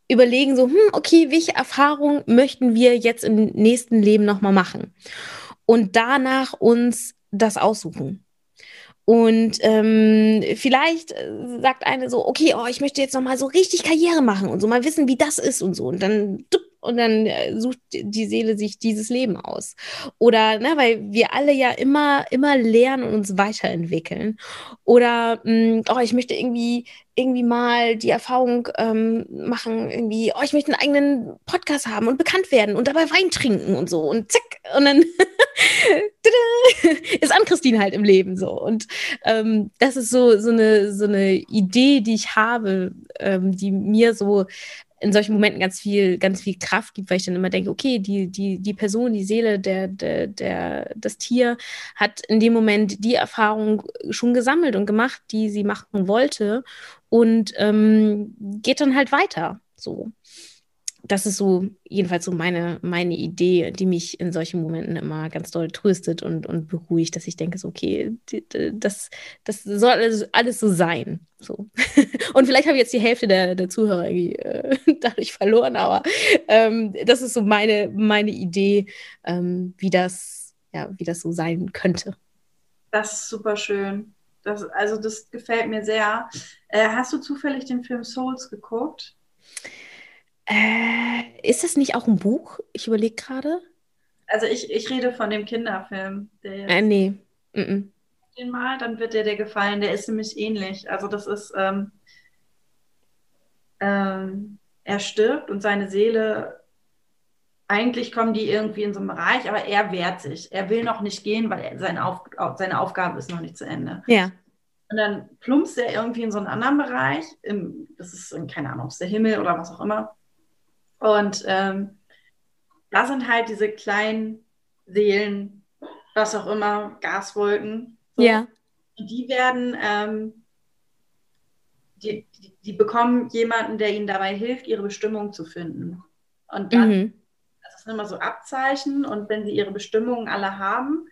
überlegen, so, hm, okay, welche Erfahrung möchten wir jetzt im nächsten Leben nochmal machen? und danach uns das aussuchen. Und ähm, vielleicht äh, sagt eine so, okay, oh, ich möchte jetzt noch mal so richtig Karriere machen und so mal wissen, wie das ist und so. Und dann und dann äh, sucht die Seele sich dieses Leben aus. Oder, ne, weil wir alle ja immer, immer lernen und uns weiterentwickeln. Oder, mh, mm, oh, ich möchte irgendwie, irgendwie mal die Erfahrung ähm, machen, irgendwie, oh, ich möchte einen eigenen Podcast haben und bekannt werden und dabei Wein trinken und so. Und zack, und dann *laughs* ist an Christine halt im Leben so. Und ähm, das ist so, so, eine, so eine Idee, die ich habe, ähm, die mir so in solchen Momenten ganz viel, ganz viel Kraft gibt, weil ich dann immer denke, okay, die, die, die Person, die Seele, der, der, der, das Tier hat in dem Moment die Erfahrung schon gesammelt und gemacht, die sie machen wollte und ähm, geht dann halt weiter. So das ist so jedenfalls so meine, meine Idee, die mich in solchen Momenten immer ganz doll tröstet und, und beruhigt, dass ich denke, so, okay, das, das soll alles, alles so sein. So. *laughs* und vielleicht habe ich jetzt die Hälfte der, der Zuhörer äh, *laughs* dadurch verloren, aber ähm, das ist so meine, meine Idee, ähm, wie, das, ja, wie das so sein könnte. Das ist super schön. Das, also das gefällt mir sehr. Äh, hast du zufällig den Film Souls geguckt? Äh, ist das nicht auch ein Buch? Ich überlege gerade. Also ich, ich rede von dem Kinderfilm. Der äh, nee. Mm -mm. Den mal, dann wird dir der gefallen. Der ist nämlich ähnlich. Also das ist, ähm, ähm, er stirbt und seine Seele, eigentlich kommen die irgendwie in so einem Bereich, aber er wehrt sich. Er will noch nicht gehen, weil er, seine, Auf, seine Aufgabe ist noch nicht zu Ende. Ja. Und dann plumpst er irgendwie in so einen anderen Bereich. Im, das ist, keine Ahnung, ist der Himmel oder was auch immer. Und ähm, da sind halt diese kleinen Seelen, was auch immer, Gaswolken. So. Ja. Und die werden, ähm, die, die, die, bekommen jemanden, der ihnen dabei hilft, ihre Bestimmung zu finden. Und dann, mhm. das sind immer so Abzeichen, und wenn sie ihre Bestimmungen alle haben,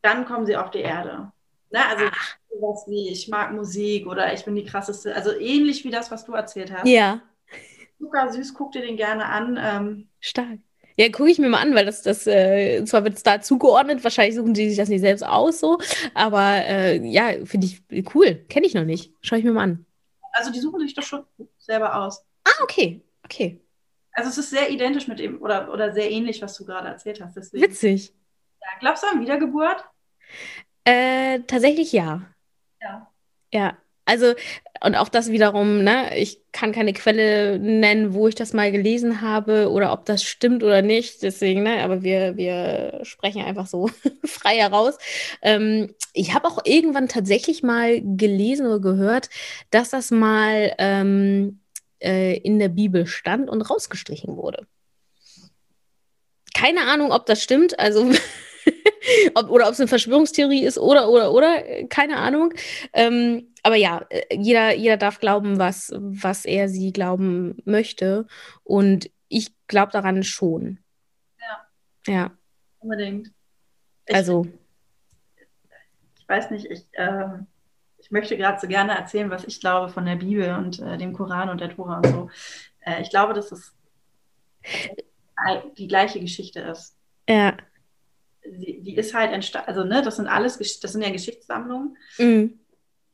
dann kommen sie auf die Erde. Ne? Also Ach. sowas wie, ich mag Musik oder ich bin die krasseste, also ähnlich wie das, was du erzählt hast. Ja zuckersüß, guck dir den gerne an. Ähm, Stark. Ja, gucke ich mir mal an, weil das, das äh, zwar wird es da zugeordnet, wahrscheinlich suchen die sich das nicht selbst aus so, aber äh, ja, finde ich cool. Kenne ich noch nicht. Schaue ich mir mal an. Also die suchen sich doch schon selber aus. Ah, okay. Okay. Also es ist sehr identisch mit dem oder, oder sehr ähnlich, was du gerade erzählt hast. Deswegen. Witzig. Ja, glaubst du an Wiedergeburt? Äh, tatsächlich ja. Ja. Ja, also, und auch das wiederum, ne, ich kann keine Quelle nennen, wo ich das mal gelesen habe oder ob das stimmt oder nicht. Deswegen, ne, aber wir, wir sprechen einfach so *laughs* frei heraus. Ähm, ich habe auch irgendwann tatsächlich mal gelesen oder gehört, dass das mal ähm, äh, in der Bibel stand und rausgestrichen wurde. Keine Ahnung, ob das stimmt. Also *laughs* *laughs* ob, oder ob es eine Verschwörungstheorie ist oder, oder, oder, keine Ahnung. Ähm, aber ja, äh, jeder, jeder darf glauben, was, was er sie glauben möchte. Und ich glaube daran schon. Ja. Ja. Unbedingt. Ich, also. Ich weiß nicht, ich, äh, ich möchte gerade so gerne erzählen, was ich glaube von der Bibel und äh, dem Koran und der Tora und so. Äh, ich glaube, dass es die gleiche Geschichte ist. Ja. Die, ist halt entstanden, also ne, das sind alles, das sind ja Geschichtssammlungen. Mhm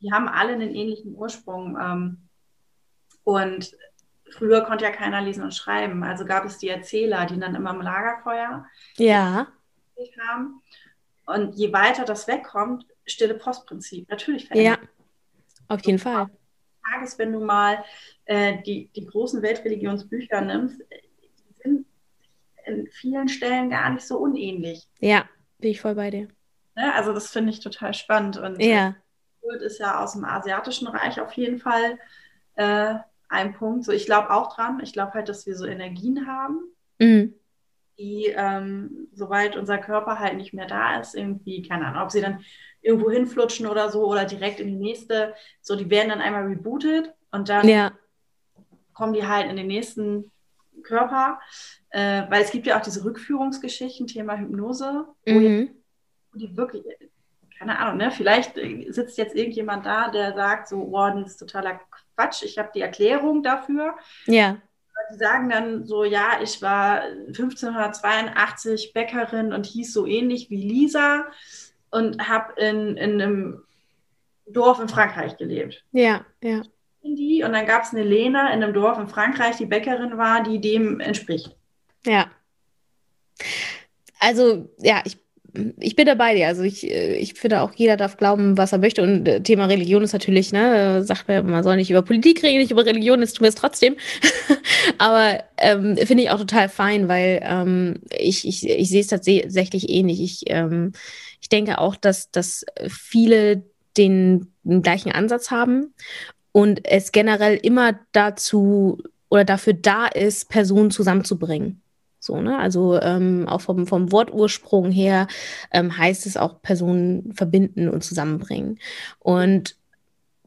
die haben alle einen ähnlichen Ursprung. Ähm, und früher konnte ja keiner lesen und schreiben. Also gab es die Erzähler, die dann immer im Lagerfeuer ja. haben. Und je weiter das wegkommt, stille Postprinzip. Natürlich verändert. Ja, auf jeden Fall. Tages, wenn du mal äh, die, die großen Weltreligionsbücher nimmst, in vielen Stellen gar nicht so unähnlich. Ja, bin ich voll bei dir. Ne? Also das finde ich total spannend. Und ja. Kult ist ja aus dem asiatischen Reich auf jeden Fall äh, ein Punkt. So, ich glaube auch dran. Ich glaube halt, dass wir so Energien haben, mhm. die, ähm, soweit unser Körper halt nicht mehr da ist, irgendwie, keine Ahnung, ob sie dann irgendwo hinflutschen oder so oder direkt in die nächste, so, die werden dann einmal rebootet und dann ja. kommen die halt in den nächsten Körper. Äh, weil es gibt ja auch diese Rückführungsgeschichten, Thema Hypnose, mhm. wo die wirklich, keine Ahnung, ne? vielleicht sitzt jetzt irgendjemand da, der sagt so, wow, das ist totaler Quatsch, ich habe die Erklärung dafür. Ja. sie sagen dann so, ja, ich war 1582 Bäckerin und hieß so ähnlich wie Lisa und habe in, in einem Dorf in Frankreich gelebt. Ja, ja. Die, und dann gab es eine Lena in einem Dorf in Frankreich, die Bäckerin war, die dem entspricht. Ja. Also, ja, ich ich bin dabei dir. Also ich, äh, ich finde auch, jeder darf glauben, was er möchte. Und äh, Thema Religion ist natürlich, ne, sagt man, man soll nicht über Politik reden, nicht über Religion, jetzt tun wir es trotzdem. *laughs* Aber ähm, finde ich auch total fein, weil ähm, ich, ich, ich sehe es tatsächlich ähnlich. Ich, ähm, ich denke auch, dass, dass viele den, den gleichen Ansatz haben und es generell immer dazu oder dafür da ist, Personen zusammenzubringen. So, ne? Also ähm, auch vom, vom Wortursprung her ähm, heißt es auch Personen verbinden und zusammenbringen. Und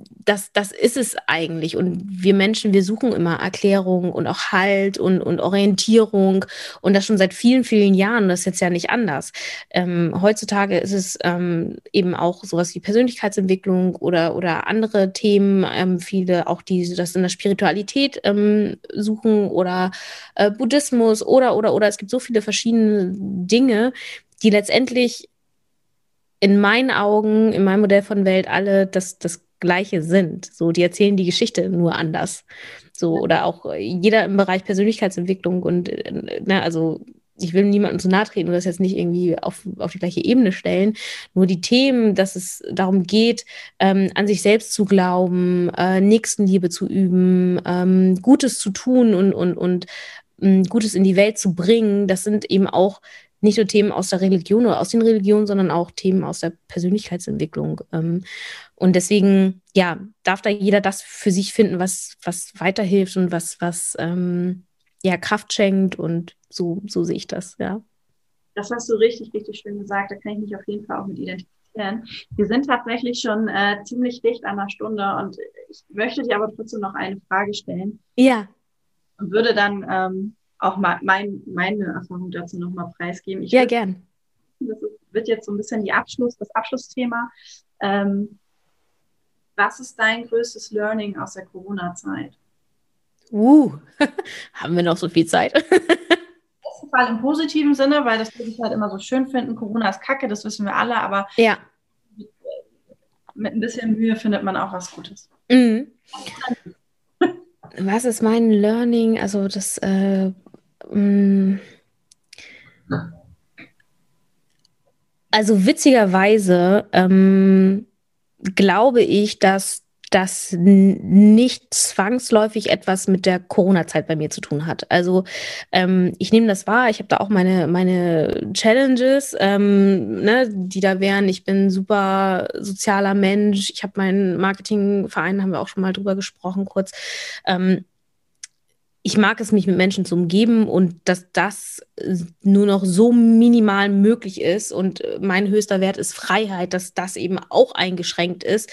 das, das ist es eigentlich. Und wir Menschen, wir suchen immer Erklärung und auch Halt und, und Orientierung. Und das schon seit vielen, vielen Jahren. Das ist jetzt ja nicht anders. Ähm, heutzutage ist es ähm, eben auch sowas wie Persönlichkeitsentwicklung oder, oder andere Themen. Ähm, viele auch, die das in der Spiritualität ähm, suchen oder äh, Buddhismus oder, oder, oder. Es gibt so viele verschiedene Dinge, die letztendlich in meinen Augen, in meinem Modell von Welt alle das, das Gleiche sind. So, die erzählen die Geschichte nur anders. So, oder auch jeder im Bereich Persönlichkeitsentwicklung und, äh, ne, also ich will niemandem zu nahe treten und das jetzt nicht irgendwie auf, auf die gleiche Ebene stellen. Nur die Themen, dass es darum geht, ähm, an sich selbst zu glauben, äh, Nächstenliebe zu üben, ähm, Gutes zu tun und, und, und ähm, Gutes in die Welt zu bringen, das sind eben auch nicht nur Themen aus der Religion oder aus den Religionen, sondern auch Themen aus der Persönlichkeitsentwicklung. Ähm, und deswegen, ja, darf da jeder das für sich finden, was, was weiterhilft und was, was ähm, ja, Kraft schenkt. Und so, so sehe ich das, ja. Das hast du richtig, richtig schön gesagt. Da kann ich mich auf jeden Fall auch mit identifizieren. Wir sind tatsächlich schon äh, ziemlich dicht an der Stunde und ich möchte dir aber trotzdem noch eine Frage stellen. Ja. Und würde dann ähm, auch mal mein, meine Erfahrung dazu nochmal preisgeben. Ich ja, gern. Das wird jetzt so ein bisschen die Abschluss, das Abschlussthema. Ähm, was ist dein größtes Learning aus der Corona-Zeit? Uh, *laughs* haben wir noch so viel Zeit? Im Fall im positiven Sinne, weil das würde ich halt immer so schön finden. Corona ist Kacke, das wissen wir alle, aber ja. mit ein bisschen Mühe findet man auch was Gutes. Mhm. Was ist mein Learning? Also das äh. Also witzigerweise ähm, glaube ich, dass das nicht zwangsläufig etwas mit der Corona-Zeit bei mir zu tun hat. Also ähm, ich nehme das wahr, ich habe da auch meine, meine Challenges, ähm, ne, die da wären. Ich bin super sozialer Mensch, ich habe meinen Marketingverein, haben wir auch schon mal drüber gesprochen, kurz. Ähm, ich mag es, mich mit Menschen zu umgeben und dass das nur noch so minimal möglich ist und mein höchster Wert ist Freiheit, dass das eben auch eingeschränkt ist,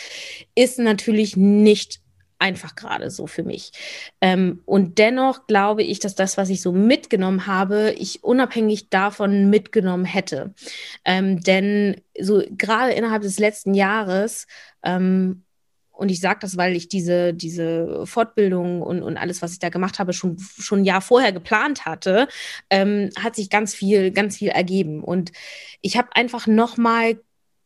ist natürlich nicht einfach gerade so für mich. Ähm, und dennoch glaube ich, dass das, was ich so mitgenommen habe, ich unabhängig davon mitgenommen hätte. Ähm, denn so gerade innerhalb des letzten Jahres ähm, und ich sage das, weil ich diese, diese Fortbildung und, und alles, was ich da gemacht habe, schon, schon ein Jahr vorher geplant hatte, ähm, hat sich ganz viel, ganz viel ergeben. Und ich habe einfach nochmal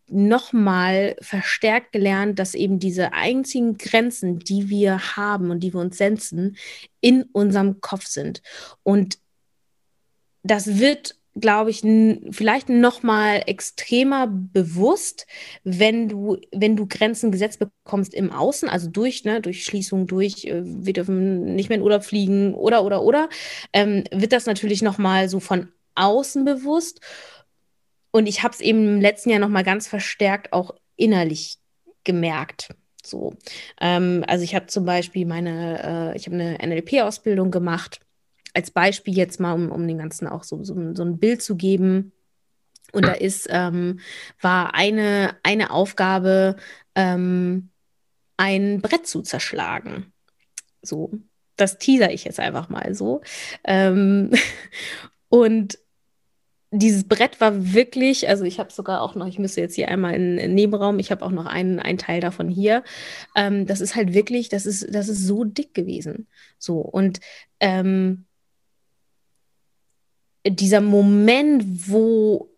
nochmal verstärkt gelernt, dass eben diese einzigen Grenzen, die wir haben und die wir uns setzen, in unserem Kopf sind. Und das wird glaube ich, vielleicht noch mal extremer bewusst, wenn du, wenn du Grenzen gesetzt bekommst im Außen, also durch, ne, durch Schließung, durch, äh, wir dürfen nicht mehr in Urlaub fliegen oder, oder, oder, ähm, wird das natürlich noch mal so von außen bewusst. Und ich habe es eben im letzten Jahr noch mal ganz verstärkt auch innerlich gemerkt. So, ähm, also ich habe zum Beispiel meine, äh, ich habe eine NLP-Ausbildung gemacht als Beispiel jetzt mal, um, um den Ganzen auch so, so, so ein Bild zu geben. Und da ist, ähm, war eine, eine Aufgabe, ähm, ein Brett zu zerschlagen. So, das teaser ich jetzt einfach mal so. Ähm, *laughs* und dieses Brett war wirklich, also ich habe sogar auch noch, ich müsste jetzt hier einmal in den Nebenraum, ich habe auch noch einen, einen Teil davon hier. Ähm, das ist halt wirklich, das ist, das ist so dick gewesen. So, und ähm, dieser Moment, wo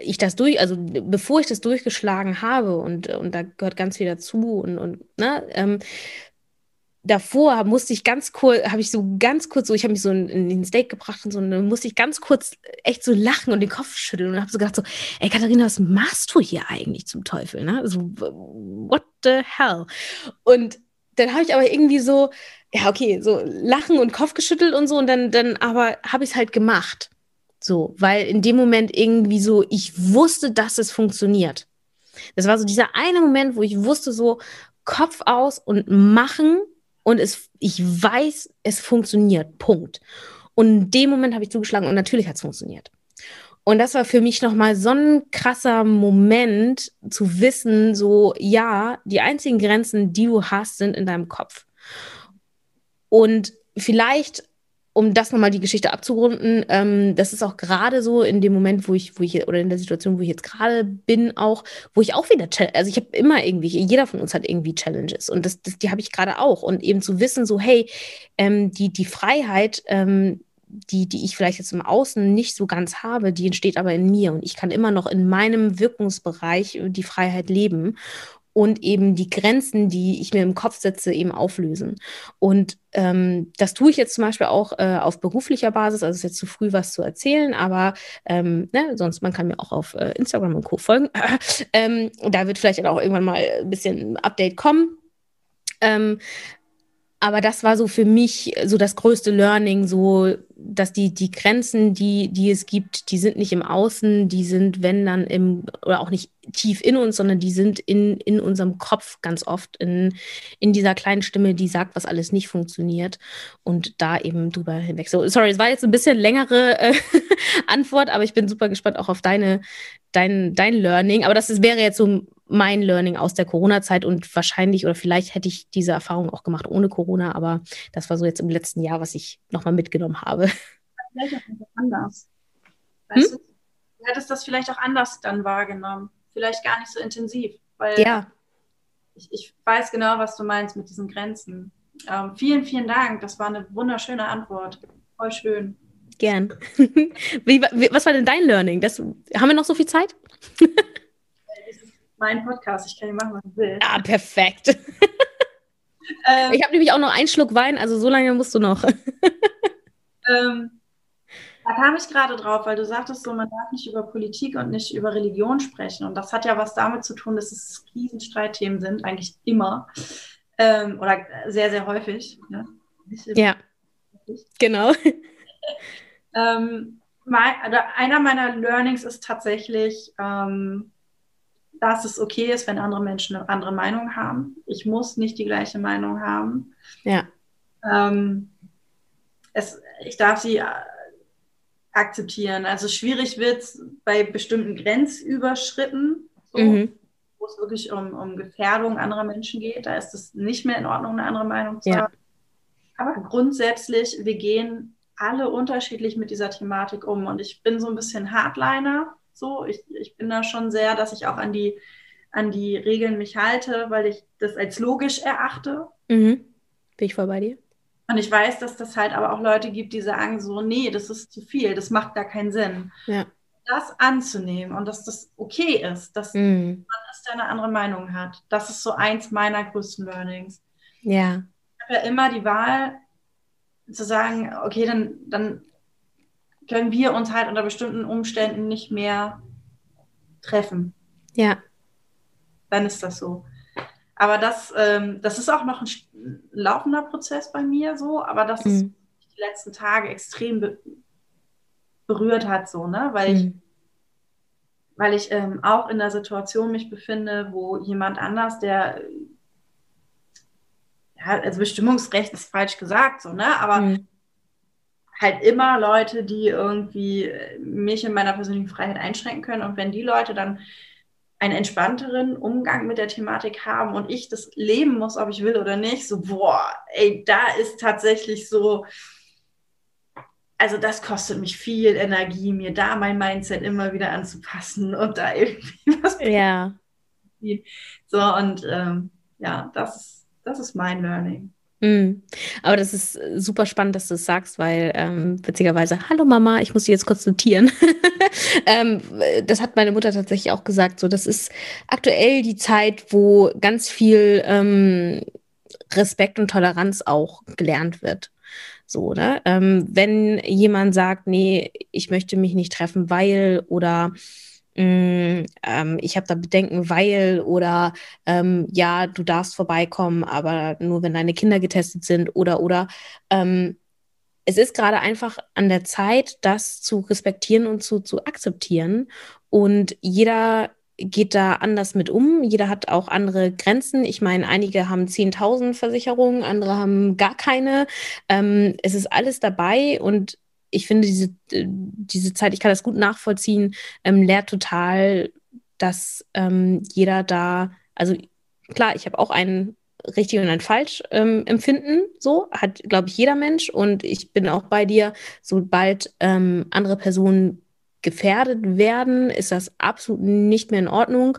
ich das durch, also bevor ich das durchgeschlagen habe und, und da gehört ganz viel dazu und, und ne, ähm, davor musste ich ganz kurz, habe ich so ganz kurz so, ich habe mich so in, in, den Steak gebracht und so, und dann musste ich ganz kurz echt so lachen und den Kopf schütteln und habe so gedacht so, ey Katharina, was machst du hier eigentlich zum Teufel, ne? So, what the hell? Und dann habe ich aber irgendwie so, ja, okay, so lachen und Kopf geschüttelt und so und dann, dann aber habe ich es halt gemacht. So, weil in dem Moment irgendwie so, ich wusste, dass es funktioniert. Das war so dieser eine Moment, wo ich wusste so, Kopf aus und machen und es, ich weiß, es funktioniert. Punkt. Und in dem Moment habe ich zugeschlagen und natürlich hat es funktioniert. Und das war für mich nochmal so ein krasser Moment zu wissen, so, ja, die einzigen Grenzen, die du hast, sind in deinem Kopf. Und vielleicht um das nochmal die Geschichte abzurunden, ähm, das ist auch gerade so in dem Moment, wo ich, wo ich, oder in der Situation, wo ich jetzt gerade bin, auch, wo ich auch wieder, also ich habe immer irgendwie, jeder von uns hat irgendwie Challenges und das, das die habe ich gerade auch. Und eben zu wissen, so, hey, ähm, die, die Freiheit, ähm, die, die ich vielleicht jetzt im Außen nicht so ganz habe, die entsteht aber in mir und ich kann immer noch in meinem Wirkungsbereich die Freiheit leben und eben die Grenzen, die ich mir im Kopf setze, eben auflösen. Und ähm, das tue ich jetzt zum Beispiel auch äh, auf beruflicher Basis. Also ist jetzt zu früh, was zu erzählen, aber ähm, ne, sonst man kann mir auch auf äh, Instagram und Co. folgen. *clears throat* ähm, da wird vielleicht auch irgendwann mal ein bisschen Update kommen. Ähm, aber das war so für mich so das größte Learning, so dass die, die Grenzen, die, die es gibt, die sind nicht im Außen, die sind, wenn dann im, oder auch nicht tief in uns, sondern die sind in, in unserem Kopf ganz oft, in, in dieser kleinen Stimme, die sagt, was alles nicht funktioniert und da eben drüber hinweg. So, sorry, es war jetzt ein bisschen längere äh, *laughs* Antwort, aber ich bin super gespannt auch auf deine, dein, dein Learning. Aber das ist, wäre jetzt so mein Learning aus der Corona-Zeit und wahrscheinlich oder vielleicht hätte ich diese Erfahrung auch gemacht ohne Corona, aber das war so jetzt im letzten Jahr, was ich nochmal mitgenommen habe. Vielleicht auch anders. Weißt hm? du, du hättest das vielleicht auch anders dann wahrgenommen. Vielleicht gar nicht so intensiv. Weil ja. Ich, ich weiß genau, was du meinst mit diesen Grenzen. Ähm, vielen, vielen Dank. Das war eine wunderschöne Antwort. Voll schön. Gern. *laughs* wie, was war denn dein Learning? Das, haben wir noch so viel Zeit? *laughs* mein Podcast. Ich kann hier machen, was ich will. Ah, perfekt. *laughs* Ähm, ich habe nämlich auch noch einen Schluck Wein, also so lange musst du noch. *laughs* ähm, da kam ich gerade drauf, weil du sagtest so, man darf nicht über Politik und nicht über Religion sprechen. Und das hat ja was damit zu tun, dass es Riesenstreitthemen sind, eigentlich immer. Ähm, oder sehr, sehr häufig. Ne? Ja, genau. *laughs* ähm, mein, also einer meiner Learnings ist tatsächlich, ähm, dass es okay ist, wenn andere Menschen eine andere Meinung haben. Ich muss nicht die gleiche Meinung haben. Ja. Ähm, es, ich darf sie äh, akzeptieren. Also schwierig wird es bei bestimmten Grenzüberschritten, so, mhm. wo es wirklich um, um Gefährdung anderer Menschen geht. Da ist es nicht mehr in Ordnung, eine andere Meinung zu ja. haben. Aber grundsätzlich, wir gehen alle unterschiedlich mit dieser Thematik um. Und ich bin so ein bisschen Hardliner. So, ich, ich bin da schon sehr, dass ich auch an die, an die Regeln mich halte, weil ich das als logisch erachte. Mhm. Bin ich voll bei dir. Und ich weiß, dass das halt aber auch Leute gibt, die sagen so, nee, das ist zu viel, das macht gar keinen Sinn. Ja. Das anzunehmen und dass das okay ist, dass mhm. man das eine andere Meinung hat. Das ist so eins meiner größten Learnings. Ja. Ich habe ja immer die Wahl zu sagen, okay, dann, dann können wir uns halt unter bestimmten Umständen nicht mehr treffen. Ja. Dann ist das so. Aber das, ähm, das ist auch noch ein laufender Prozess bei mir so, aber das mhm. ist die letzten Tage extrem be berührt hat, so, ne? Weil mhm. ich, weil ich ähm, auch in der Situation mich befinde, wo jemand anders, der ja, also Bestimmungsrecht ist falsch gesagt, so, ne? Aber mhm halt immer Leute, die irgendwie mich in meiner persönlichen Freiheit einschränken können. Und wenn die Leute dann einen entspannteren Umgang mit der Thematik haben und ich das leben muss, ob ich will oder nicht, so, boah, ey, da ist tatsächlich so, also das kostet mich viel Energie, mir da mein Mindset immer wieder anzupassen und da irgendwie *laughs* was. Ja. So, und ähm, ja, das, das ist mein Learning. Mm. Aber das ist super spannend, dass du es sagst, weil ähm, witzigerweise, hallo Mama, ich muss sie jetzt kurz notieren. *laughs* ähm, das hat meine Mutter tatsächlich auch gesagt. So, das ist aktuell die Zeit, wo ganz viel ähm, Respekt und Toleranz auch gelernt wird. So, ne? Ähm, wenn jemand sagt, nee, ich möchte mich nicht treffen, weil oder mm, ähm, ich habe da Bedenken, weil oder ähm, ja, du darfst vorbeikommen, aber nur wenn deine Kinder getestet sind oder oder ähm, es ist gerade einfach an der Zeit, das zu respektieren und zu, zu akzeptieren. Und jeder geht da anders mit um. Jeder hat auch andere Grenzen. Ich meine, einige haben 10.000 Versicherungen, andere haben gar keine. Ähm, es ist alles dabei und ich finde diese, äh, diese Zeit, ich kann das gut nachvollziehen, ähm, lehrt total, dass ähm, jeder da, also klar, ich habe auch einen richtig und ein falsch ähm, empfinden, so hat, glaube ich, jeder Mensch und ich bin auch bei dir, sobald ähm, andere Personen gefährdet werden, ist das absolut nicht mehr in Ordnung.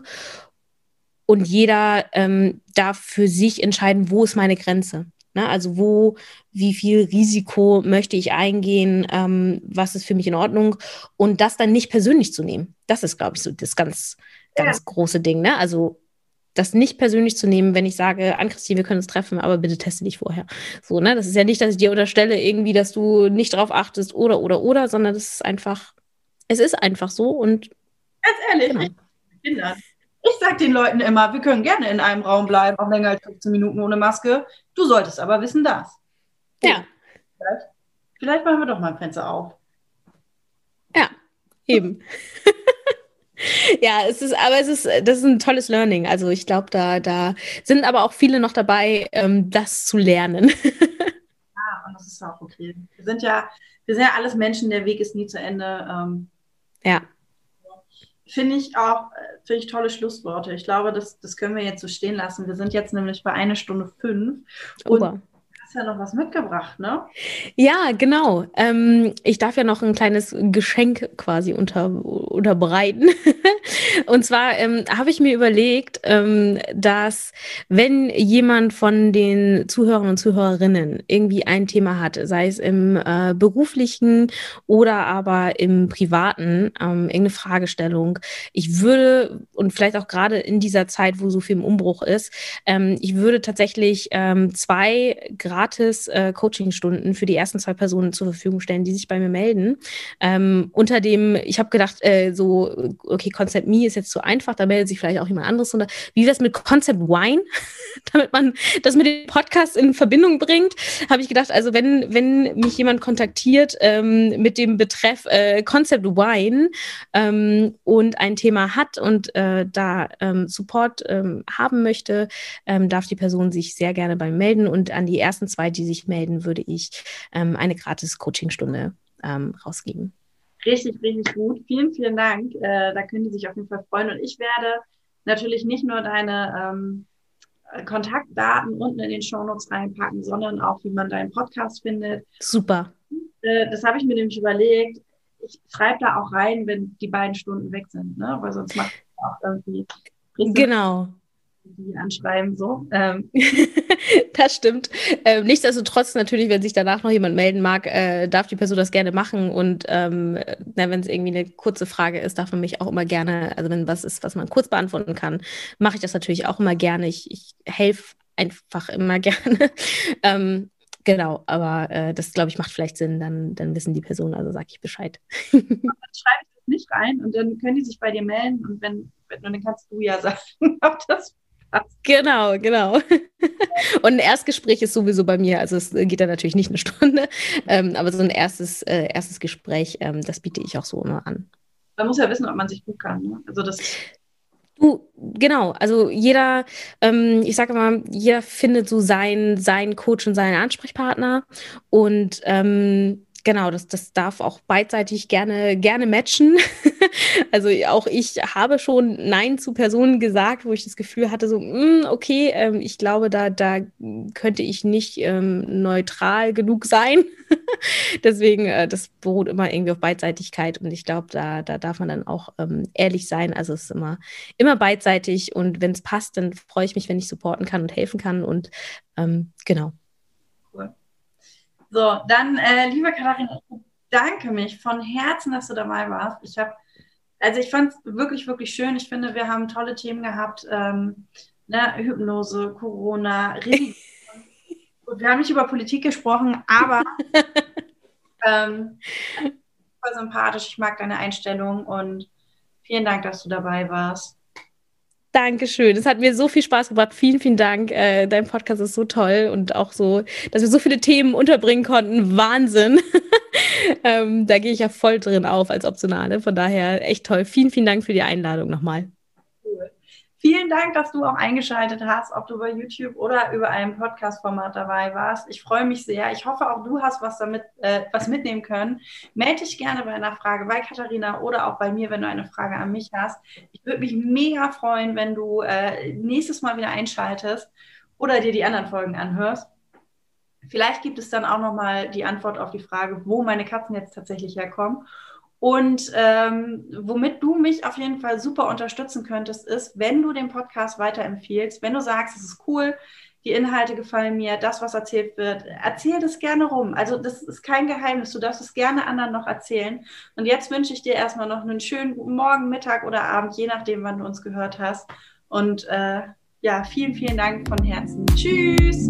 Und jeder ähm, darf für sich entscheiden, wo ist meine Grenze. Ne? Also wo, wie viel Risiko möchte ich eingehen, ähm, was ist für mich in Ordnung und das dann nicht persönlich zu nehmen. Das ist, glaube ich, so das ganz, ganz ja. große Ding. Ne? Also das nicht persönlich zu nehmen, wenn ich sage, an Christine, wir können uns treffen, aber bitte teste dich vorher. So, ne? Das ist ja nicht, dass ich dir unterstelle, irgendwie, dass du nicht drauf achtest oder, oder, oder, sondern das ist einfach es ist einfach so und. Ganz ehrlich, genau. Kindern. Ich sage den Leuten immer, wir können gerne in einem Raum bleiben, auch länger als 15 Minuten ohne Maske. Du solltest aber wissen, das. Ja. Vielleicht, vielleicht machen wir doch mal ein Fenster auf. Ja, eben. *laughs* ja, es ist, aber es ist, das ist ein tolles Learning. Also ich glaube, da, da sind aber auch viele noch dabei, ähm, das zu lernen. *laughs* ja, und das ist auch okay. Wir sind ja, wir sind ja alles Menschen, der Weg ist nie zu Ende. Ähm, ja. Finde ich auch, finde ich tolle Schlussworte. Ich glaube, das, das können wir jetzt so stehen lassen. Wir sind jetzt nämlich bei einer Stunde fünf. Und hast ja noch was mitgebracht, ne? Ja, genau. Ähm, ich darf ja noch ein kleines Geschenk quasi unter, unterbreiten. *laughs* und zwar ähm, habe ich mir überlegt, ähm, dass wenn jemand von den Zuhörern und Zuhörerinnen irgendwie ein Thema hat, sei es im äh, beruflichen oder aber im privaten, ähm, irgendeine Fragestellung, ich würde, und vielleicht auch gerade in dieser Zeit, wo so viel im Umbruch ist, ähm, ich würde tatsächlich ähm, zwei gerade gratis äh, Coachingstunden für die ersten zwei Personen zur Verfügung stellen, die sich bei mir melden. Ähm, unter dem, ich habe gedacht, äh, so, okay, Concept Me ist jetzt zu einfach, da meldet sich vielleicht auch jemand anderes. Unter. Wie wäre es mit Concept Wine? *laughs* Damit man das mit dem Podcast in Verbindung bringt, habe ich gedacht, also wenn, wenn mich jemand kontaktiert ähm, mit dem Betreff äh, Concept Wine ähm, und ein Thema hat und äh, da ähm, Support ähm, haben möchte, ähm, darf die Person sich sehr gerne bei mir melden und an die ersten zwei, die sich melden, würde ich ähm, eine gratis Coachingstunde ähm, rausgeben. Richtig, richtig gut. Vielen, vielen Dank. Äh, da können die sich auf jeden Fall freuen. Und ich werde natürlich nicht nur deine ähm, Kontaktdaten unten in den Shownotes reinpacken, sondern auch, wie man deinen Podcast findet. Super. Äh, das habe ich mir nämlich überlegt. Ich schreibe da auch rein, wenn die beiden Stunden weg sind, ne? weil sonst macht es auch irgendwie. Genau die anschreiben, so. Ähm. *laughs* *laughs* das stimmt. Ähm, nichtsdestotrotz natürlich, wenn sich danach noch jemand melden mag, äh, darf die Person das gerne machen. Und ähm, wenn es irgendwie eine kurze Frage ist, darf man mich auch immer gerne, also wenn was ist, was man kurz beantworten kann, mache ich das natürlich auch immer gerne. Ich, ich helfe einfach immer *laughs* gerne. ähm, genau, aber äh, das, glaube ich, macht vielleicht Sinn, dann, dann wissen die Personen, also sage ich Bescheid. *laughs* schreibe ich das nicht rein und dann können die sich bei dir melden und wenn, wenn dann kannst du ja sagen, ob das Genau, genau. *laughs* Und ein Erstgespräch ist sowieso bei mir, also es geht da natürlich nicht eine Stunde, ähm, aber so ein erstes, äh, erstes Gespräch, ähm, das biete ich auch so immer an. Man muss ja wissen, ob man sich gut kann. Ne? Also das Du, genau, also jeder, ähm, ich sage mal, jeder findet so seinen, seinen Coach und seinen Ansprechpartner. Und ähm, genau, das, das darf auch beidseitig gerne, gerne matchen. *laughs* *laughs* also auch ich habe schon Nein zu Personen gesagt, wo ich das Gefühl hatte, so, mh, hm, okay, ähm, ich glaube, da, da könnte ich nicht ähm, neutral genug sein. *laughs* Deswegen, äh, das beruht immer irgendwie auf Beidseitigkeit und ich glaube, da, da darf man dann auch ähm, ehrlich sein. Also es ist immer, immer beidseitig und wenn es passt, dann freue ich mich, wenn ich supporten kann und helfen kann und ähm, genau. Cool. So, dann, äh, liebe Katharina, ich bedanke mich von Herzen, dass du dabei warst. Ich habe, also ich fand es wirklich, wirklich schön. Ich finde, wir haben tolle Themen gehabt. Ähm, ne, Hypnose, Corona, Religion. *laughs* wir haben nicht über Politik gesprochen, aber *laughs* ähm, voll sympathisch. Ich mag deine Einstellung und vielen Dank, dass du dabei warst. Dankeschön. Es hat mir so viel Spaß gebracht. Vielen, vielen Dank. Äh, dein Podcast ist so toll und auch so, dass wir so viele Themen unterbringen konnten. Wahnsinn. *laughs* ähm, da gehe ich ja voll drin auf als Optionale. Von daher echt toll. Vielen, vielen Dank für die Einladung nochmal. Vielen Dank, dass du auch eingeschaltet hast, ob du bei YouTube oder über ein Podcast-Format dabei warst. Ich freue mich sehr. Ich hoffe, auch du hast was damit, äh, was mitnehmen können. Melde dich gerne bei einer Frage bei Katharina oder auch bei mir, wenn du eine Frage an mich hast. Ich würde mich mega freuen, wenn du äh, nächstes Mal wieder einschaltest oder dir die anderen Folgen anhörst. Vielleicht gibt es dann auch nochmal die Antwort auf die Frage, wo meine Katzen jetzt tatsächlich herkommen. Und ähm, womit du mich auf jeden Fall super unterstützen könntest, ist, wenn du den Podcast weiterempfiehlst, wenn du sagst, es ist cool, die Inhalte gefallen mir, das, was erzählt wird, erzähl das gerne rum. Also das ist kein Geheimnis, du darfst es gerne anderen noch erzählen. Und jetzt wünsche ich dir erstmal noch einen schönen Morgen, Mittag oder Abend, je nachdem, wann du uns gehört hast. Und äh, ja, vielen, vielen Dank von Herzen. Tschüss!